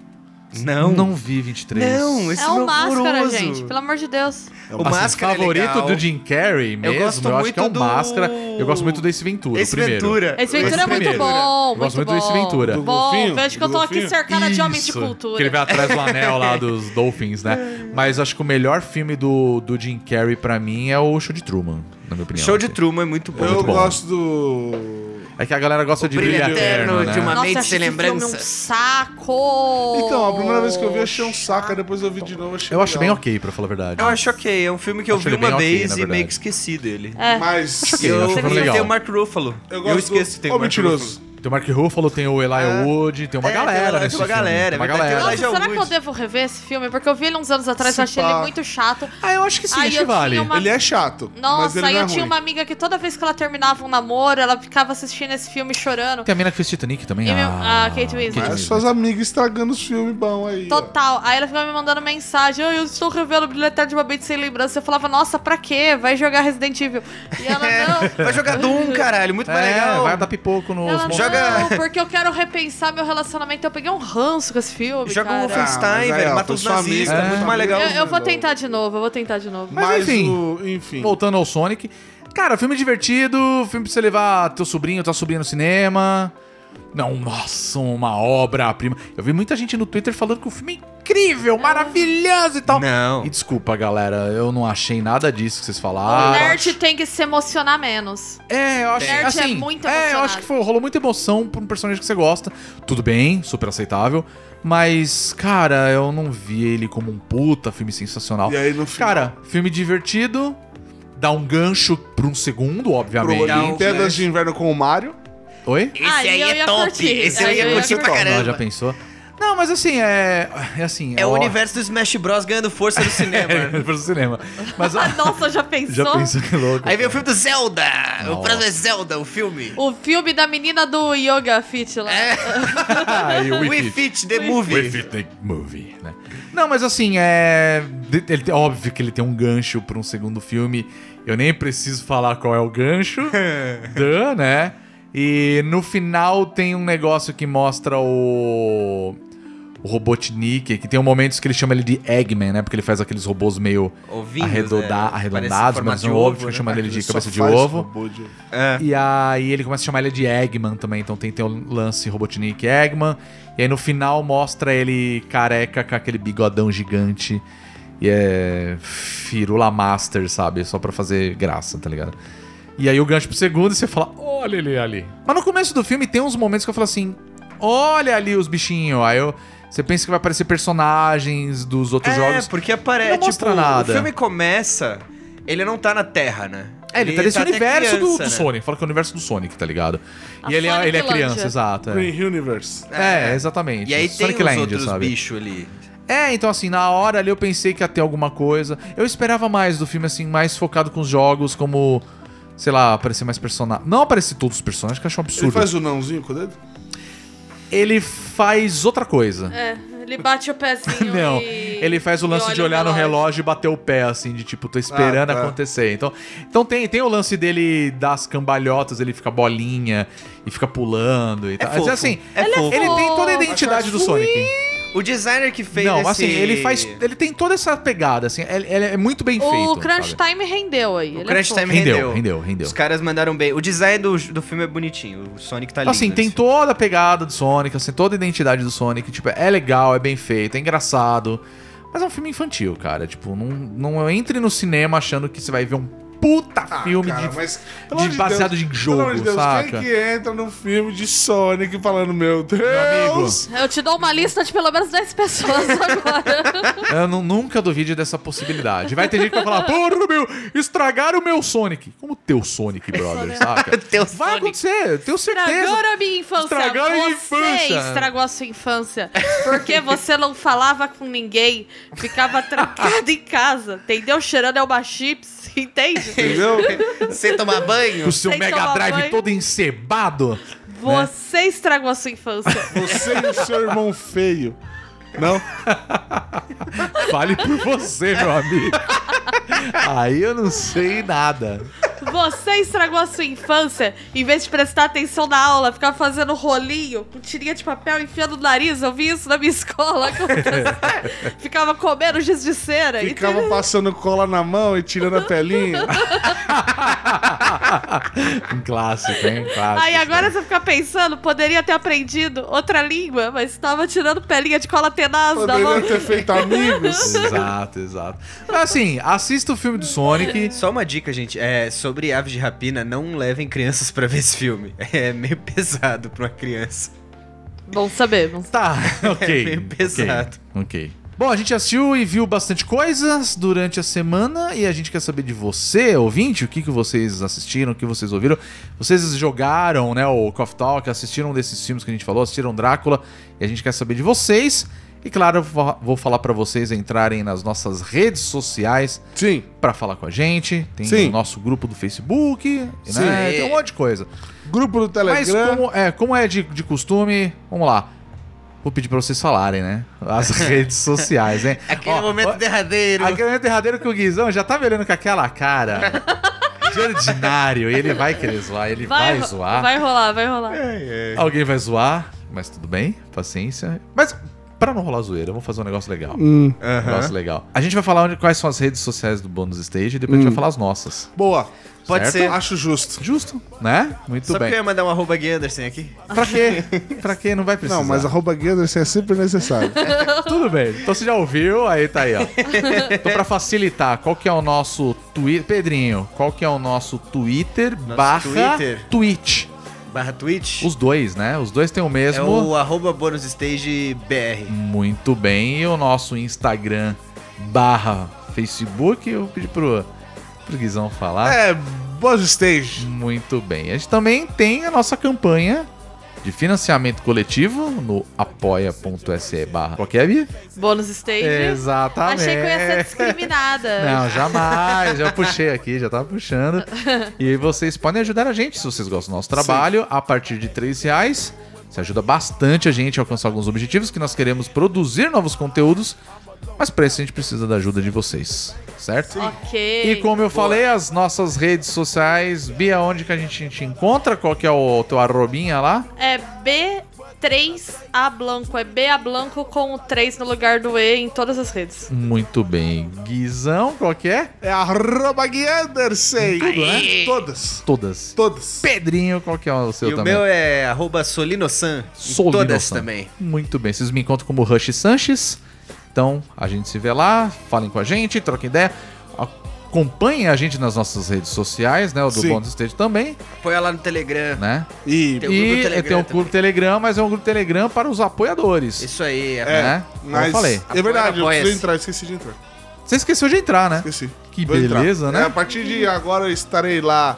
Não. Não vi 23. Não, esse É um filme máscara, horroroso. gente. Pelo amor de Deus. O Assim, Máscara é favorito legal. do Jim Carrey mesmo, eu, gosto acho que é o do- Máscara. Eu gosto muito do Ace Ventura, Esse o primeiro. Ventura. Esse Ventura é muito bom, Eu gosto muito do Ace. Ventura. Do Bom, golfinho? vejo que eu tô aqui cercada de homens de cultura. Que ele vai atrás do anel lá dos Dolphins, né? Mas acho que o melhor filme do, do Jim Carrey pra mim é o Show de Truman, na minha opinião. Show de. Truman é muito bom. Eu muito bom. gosto do. É que a galera gosta de Brilho brilho Eterno eterno, né? de uma- Nossa, mente sem filme é um lembrança. saco! Então, a primeira vez que eu vi, eu achei um saco, aí depois eu vi de novo, achei Eu acho bem legal. ok, pra falar a verdade. Eu acho ok. É um filme que eu Acho vi uma vez na e meio que esqueci dele. É. Mas. ok, eu acho eu legal. tenho o Mark Ruffalo. Eu Eu, gosto esqueço que do... tem Ô, o Mark mentiroso. Ruffalo. Tem o Mark Ruffalo, tem o Eli Ah. Wood, tem uma É, galera tem uma- nesse tem uma filme. galera, Tem uma o galera. Nossa, Elijah será que eu devo rever esse filme? Porque eu vi ele uns anos atrás e achei pá. ele muito chato. Ah, eu acho que sim, Aí acho que vale. tinha uma- Ele é chato. mas Nossa, ele aí não é eu tinha ruim. uma amiga que toda vez que ela terminava um namoro, ela ficava assistindo esse filme chorando. Tem a mina que fez Titanic também. E meu- ah, a Kate Winslet. Winslet. suas amigas estragando os filmes bons aí. ó. Total. Aí ela ficava me mandando mensagem. "Ai, eu estou revendo o Brilho Eterno de uma mente sem lembrança. Eu falava, nossa, pra quê? Vai jogar Resident Evil. E ela, não. Vai jogar Doom, caralho, muito mais É, legal. vai dar pipoco nos Ela, monstros. Joga- não, porque eu quero repensar meu relacionamento. Eu peguei um ranço com esse filme, Joga o cara. Wolfenstein, Ah, velho, mata os nazistas, amiga, é muito mais legal. Eu, eu vou tentar de novo, eu vou tentar de novo. Mas, Mas, enfim. o, enfim. Voltando ao Sonic. Cara, filme divertido, filme pra você levar teu sobrinho, tua sobrinha no cinema. Não, nossa, uma obra-prima. Eu vi muita gente no Twitter falando que o filme é incrível, maravilhoso e tal. Não. E desculpa, galera, eu não achei nada disso que vocês O falaram. nerd tem que se emocionar menos. É, eu acho Nerd é assim, muito É, eu emocionado. acho que foi- rolou muita emoção pra um personagem que você gosta. Tudo bem, super aceitável. Mas, cara, eu não vi ele como um puta filme sensacional. E aí no final. Cara, filme divertido, dá um gancho por um segundo, pro obviamente. Um Olimpíadas de Inverno com o Mario. Oi? Esse Aí aí é ia top. curtir. Esse Aí ia eu ia curtir pra curtir. Não, caramba. já pensou? Não, mas assim, é. É assim. É o ó- universo do Smash Bros ganhando força no cinema. É, pro cinema. Mas ó, nossa, já pensou? já pensou que louco. Aí vem o filme do Zelda. O próximo é Zelda, o filme. O filme da menina do Yoga Fit lá. É. Aí, o We Wii Fit. Fit, The We Movie. Fit the Movie, né? Não, mas assim, é. Ele, óbvio que ele tem um gancho pra um segundo filme. Eu nem preciso falar qual é o gancho. Duh, né? E no final tem um negócio que mostra o. O Robotnik, que tem um momentos que ele chama ele de Eggman, né? Porque ele faz aqueles robôs meio Ovinhos, arredoda- né? arredondados, mas de ovo, ovo, fica né? chamando ele de cabeça de ovo. de- É. E aí ele começa a chamar ele de Eggman também, então tem, tem o lance Robotnik Eggman. E aí no final mostra ele careca com aquele bigodão gigante. E é Firula Master, sabe? Só pra fazer graça, tá ligado? E aí o gancho pro segundo e você fala, olha ele ali. Mas no começo do filme tem uns momentos que eu falo assim, olha ali os bichinhos. Aí eu, você pensa que vai aparecer personagens dos outros É, jogos. porque aparece. Não mostra tipo, nada. O filme começa. Ele não tá na Terra, né? É, ele, tá nesse até universo do, criança, do né? Sonic. Fala que é o universo do Sonic, tá ligado? A e ele é, ele é criança, exato. É, Green Universe. É, exatamente. E aí tem Sonic os Land, outros sabe? bichos ali. É, então assim, na hora ali eu pensei que ia ter alguma coisa. Eu esperava mais do filme, assim, mais focado com os jogos, como, sei lá, aparecer mais personagens. Não aparecer todos os personagens, que eu acho um Ele absurdo. faz o nãozinho com o dedo? Ele faz outra coisa. É, ele bate o pezinho Não, e... ele faz o lance de olhar no relógio e bater o pé, assim, de tipo, tô esperando Ah, tá. acontecer. Então, então tem, tem o lance dele das cambalhotas, ele fica bolinha e fica pulando e tal. Mas, fofo. assim, É ele, fofo. ele tem toda a identidade do Sonic. O designer que fez Não, esse... assim, ele faz. Ele tem toda essa pegada, assim, ele, ele é muito bem feito. O Crunch sabe? Time rendeu aí. O ele Crunch é. Time Rendeu, rendeu. rendeu, rendeu. Os caras mandaram bem. O design do, do filme é bonitinho. O Sonic tá lindo. Assim, tem nesse toda a pegada do Sonic, assim, toda a identidade do Sonic. Tipo, é legal, é bem feito, é engraçado. Mas é um filme infantil, cara. Tipo, não, não entre no cinema achando que você vai ver um puta Ah, filme cara, de, mas, de baseado Deus, em jogo, de Deus, saca? Quem que entra num filme de Sonic falando, meu Deus? amigo. Eu te dou uma lista de pelo menos 10 pessoas agora. Eu nu- nunca duvide dessa possibilidade. Vai ter gente que vai falar, porra, meu, estragaram o meu Sonic. Como teu Sonic, brother, saca? Teu Vai Sonic. acontecer, eu tenho certeza. Estragaram a minha infância. Estragaram a você infância. estragou a sua infância. Porque você não falava com ninguém, ficava trancado em casa, entendeu? Cheirando Elba Chips, entende? Entendeu? Sem tomar banho? O seu Sem Mega Drive banho. todo encebado. Você estragou a sua infância. Você e o seu irmão feio. Não? Fale por você, meu amigo. Aí eu não sei nada. Você estragou a sua infância, em vez de prestar atenção na aula, ficar fazendo rolinho com tirinha de papel enfiando no nariz. Eu vi isso na minha escola. Ficava comendo giz de cera. Ficava entendeu? passando cola na mão e tirando a pelinha. Um clássico, hein? Clássico. Aí agora você fica pensando, poderia ter aprendido outra língua, mas estava tirando pelinha de cola tenaz da mão. Poderia ter feito amigos. Exato, exato. Mas assim, assista o filme do Sonic. Só uma dica, gente. É, sobre aves de rapina, não levem crianças pra ver esse filme. É meio pesado pra uma criança. Bom saber, bom saber. Tá, ok. É meio pesado. Ok. ok. Bom, a gente assistiu e viu bastante coisas durante a semana e a gente quer saber de você, ouvinte, o que, que vocês assistiram, o que vocês ouviram. Vocês jogaram, né, o Coffee Talk, assistiram desses filmes que a gente falou, assistiram Drácula e a gente quer saber de vocês. E claro, eu vou- falar pra vocês entrarem nas nossas redes sociais Sim. pra falar com a gente. Tem Sim. o nosso grupo do Facebook, né? Sim. Tem um monte de coisa. Grupo do Mas Telegram. como é, como é de, de costume, vamos lá. Vou pedir pra vocês falarem, né? As redes sociais, hein? Aquele Ó, momento ó, derradeiro. Aquele momento derradeiro que o Guizão já tá me olhando com aquela cara de ordinário. E ele vai querer zoar, ele vai, ro- zoar. vai rolar, vai rolar. Alguém vai zoar, mas tudo bem, paciência. Mas pra não rolar zoeira, vamos fazer um negócio legal. Hum, Um negócio legal. A gente vai falar onde, quais são as redes sociais do Bônus Stage e depois a gente vai falar as nossas. boa. Pode certo? ser. Acho justo. Justo, né? Muito Só bem. que eu ia mandar um arroba Gui Anderson aqui. Pra quê? pra quê? Não vai precisar. Não, mas arroba Guilherme é sempre necessário. Tudo bem. Então você já ouviu, aí tá aí, ó. Então pra facilitar, qual que é o nosso Twitter... Pedrinho, qual que é o nosso Twitter barra Twitter? Twitch? Barra Twitch. Os dois, né? Os dois têm o É mesmo. o arroba bônus stage BR. Muito bem. E o nosso Instagram barra Facebook, eu pedi pro, pro Guizão falar. é, Boss Stage. Muito bem. A gente também tem a nossa campanha de financiamento coletivo no apoia.se barra qualquer Bia? Bônus stage. Exatamente. Achei que eu ia ser discriminada. Não, jamais. Já puxei aqui, já tava puxando. E vocês podem ajudar a gente se vocês gostam do nosso trabalho. A partir de 3 reais. Isso ajuda bastante a gente a alcançar alguns objetivos que nós queremos produzir novos conteúdos. Mas para isso a gente precisa da ajuda de vocês, certo? Ok. E como eu falei, as nossas redes sociais, Bia, onde que a gente te encontra? Qual que é o teu arrobinha lá? É B3A Blanco. É BA Blanco com o 3 no lugar do E em todas as redes. Muito bem. Guizão, qual que é? É arroba Guilherme. Tudo, né? Todas. Todas. Todas. Pedrinho, qual que é o seu E o também? meu é arroba Solinosan. Em Solino todas também. Muito bem. Vocês me encontram como Rush Sanches. Então, a gente se vê lá, falem com a gente, troquem ideia. Acompanhem a gente nas nossas redes sociais, né? O do Sim. Bond Stage também, Apoia lá no Telegram. né? E Tem o grupo e Telegram tem também. grupo Telegram, mas é um grupo Telegram para os apoiadores. Isso aí. É, né? Como mas eu falei. é verdade, eu preciso entrar, esqueci de entrar. Você esqueceu de entrar, né? Esqueci. Que Vou entrar. beleza, né? É, a partir de agora eu estarei lá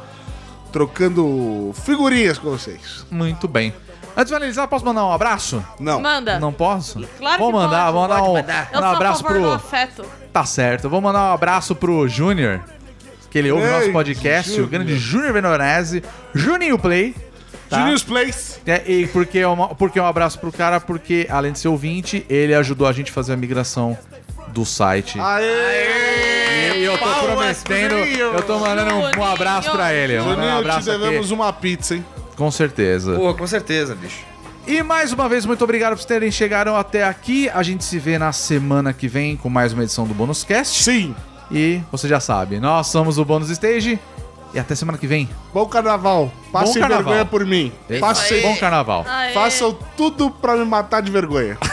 trocando figurinhas com vocês. Muito bem. Antes de finalizar, posso mandar um abraço? Não. Manda. Não posso? Claro vou que mandar, pode. vou mandar um, mandar. Eu mandar um abraço favor do pro. afeto. Tá certo. Vou mandar um abraço pro Júnior, que ele ouve o Ei, nosso podcast, o Júnior. grande Júnior Venorese, Juninho Play. Tá? Junior's Place. É, e porque é, uma, porque é um abraço pro cara, porque além de ser ouvinte, ele ajudou a gente a fazer a migração do site. Aê! e eu tô palmas pro prometendo, Juninho. eu tô mandando um, um abraço pra ele. mandando Um Juninho, te abraço devemos aqui, uma pizza, hein? Com certeza. Pô, com certeza, bicho. E mais uma vez, muito obrigado por terem chegado até aqui. A gente se vê na semana que vem com mais uma edição do Bônus Cast. Sim. E você já sabe, nós somos o Bônus Stage. E até semana que vem. Bom carnaval. Passem carnaval. vergonha por mim. Isso Passem. Bom carnaval. Aê. façam tudo pra me matar de vergonha.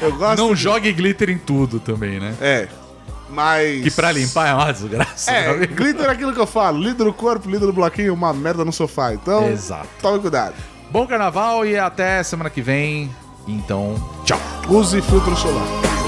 eu gosto. Não de- jogue glitter em tudo também, né? É. Mas. Que pra limpar é uma desgraça. É, glitter é aquilo que eu falo. Líder do corpo, líder do bloquinho, uma merda no sofá. Então, Exato. tome cuidado. Bom carnaval e até semana que vem. Então, tchau. Use filtro solar.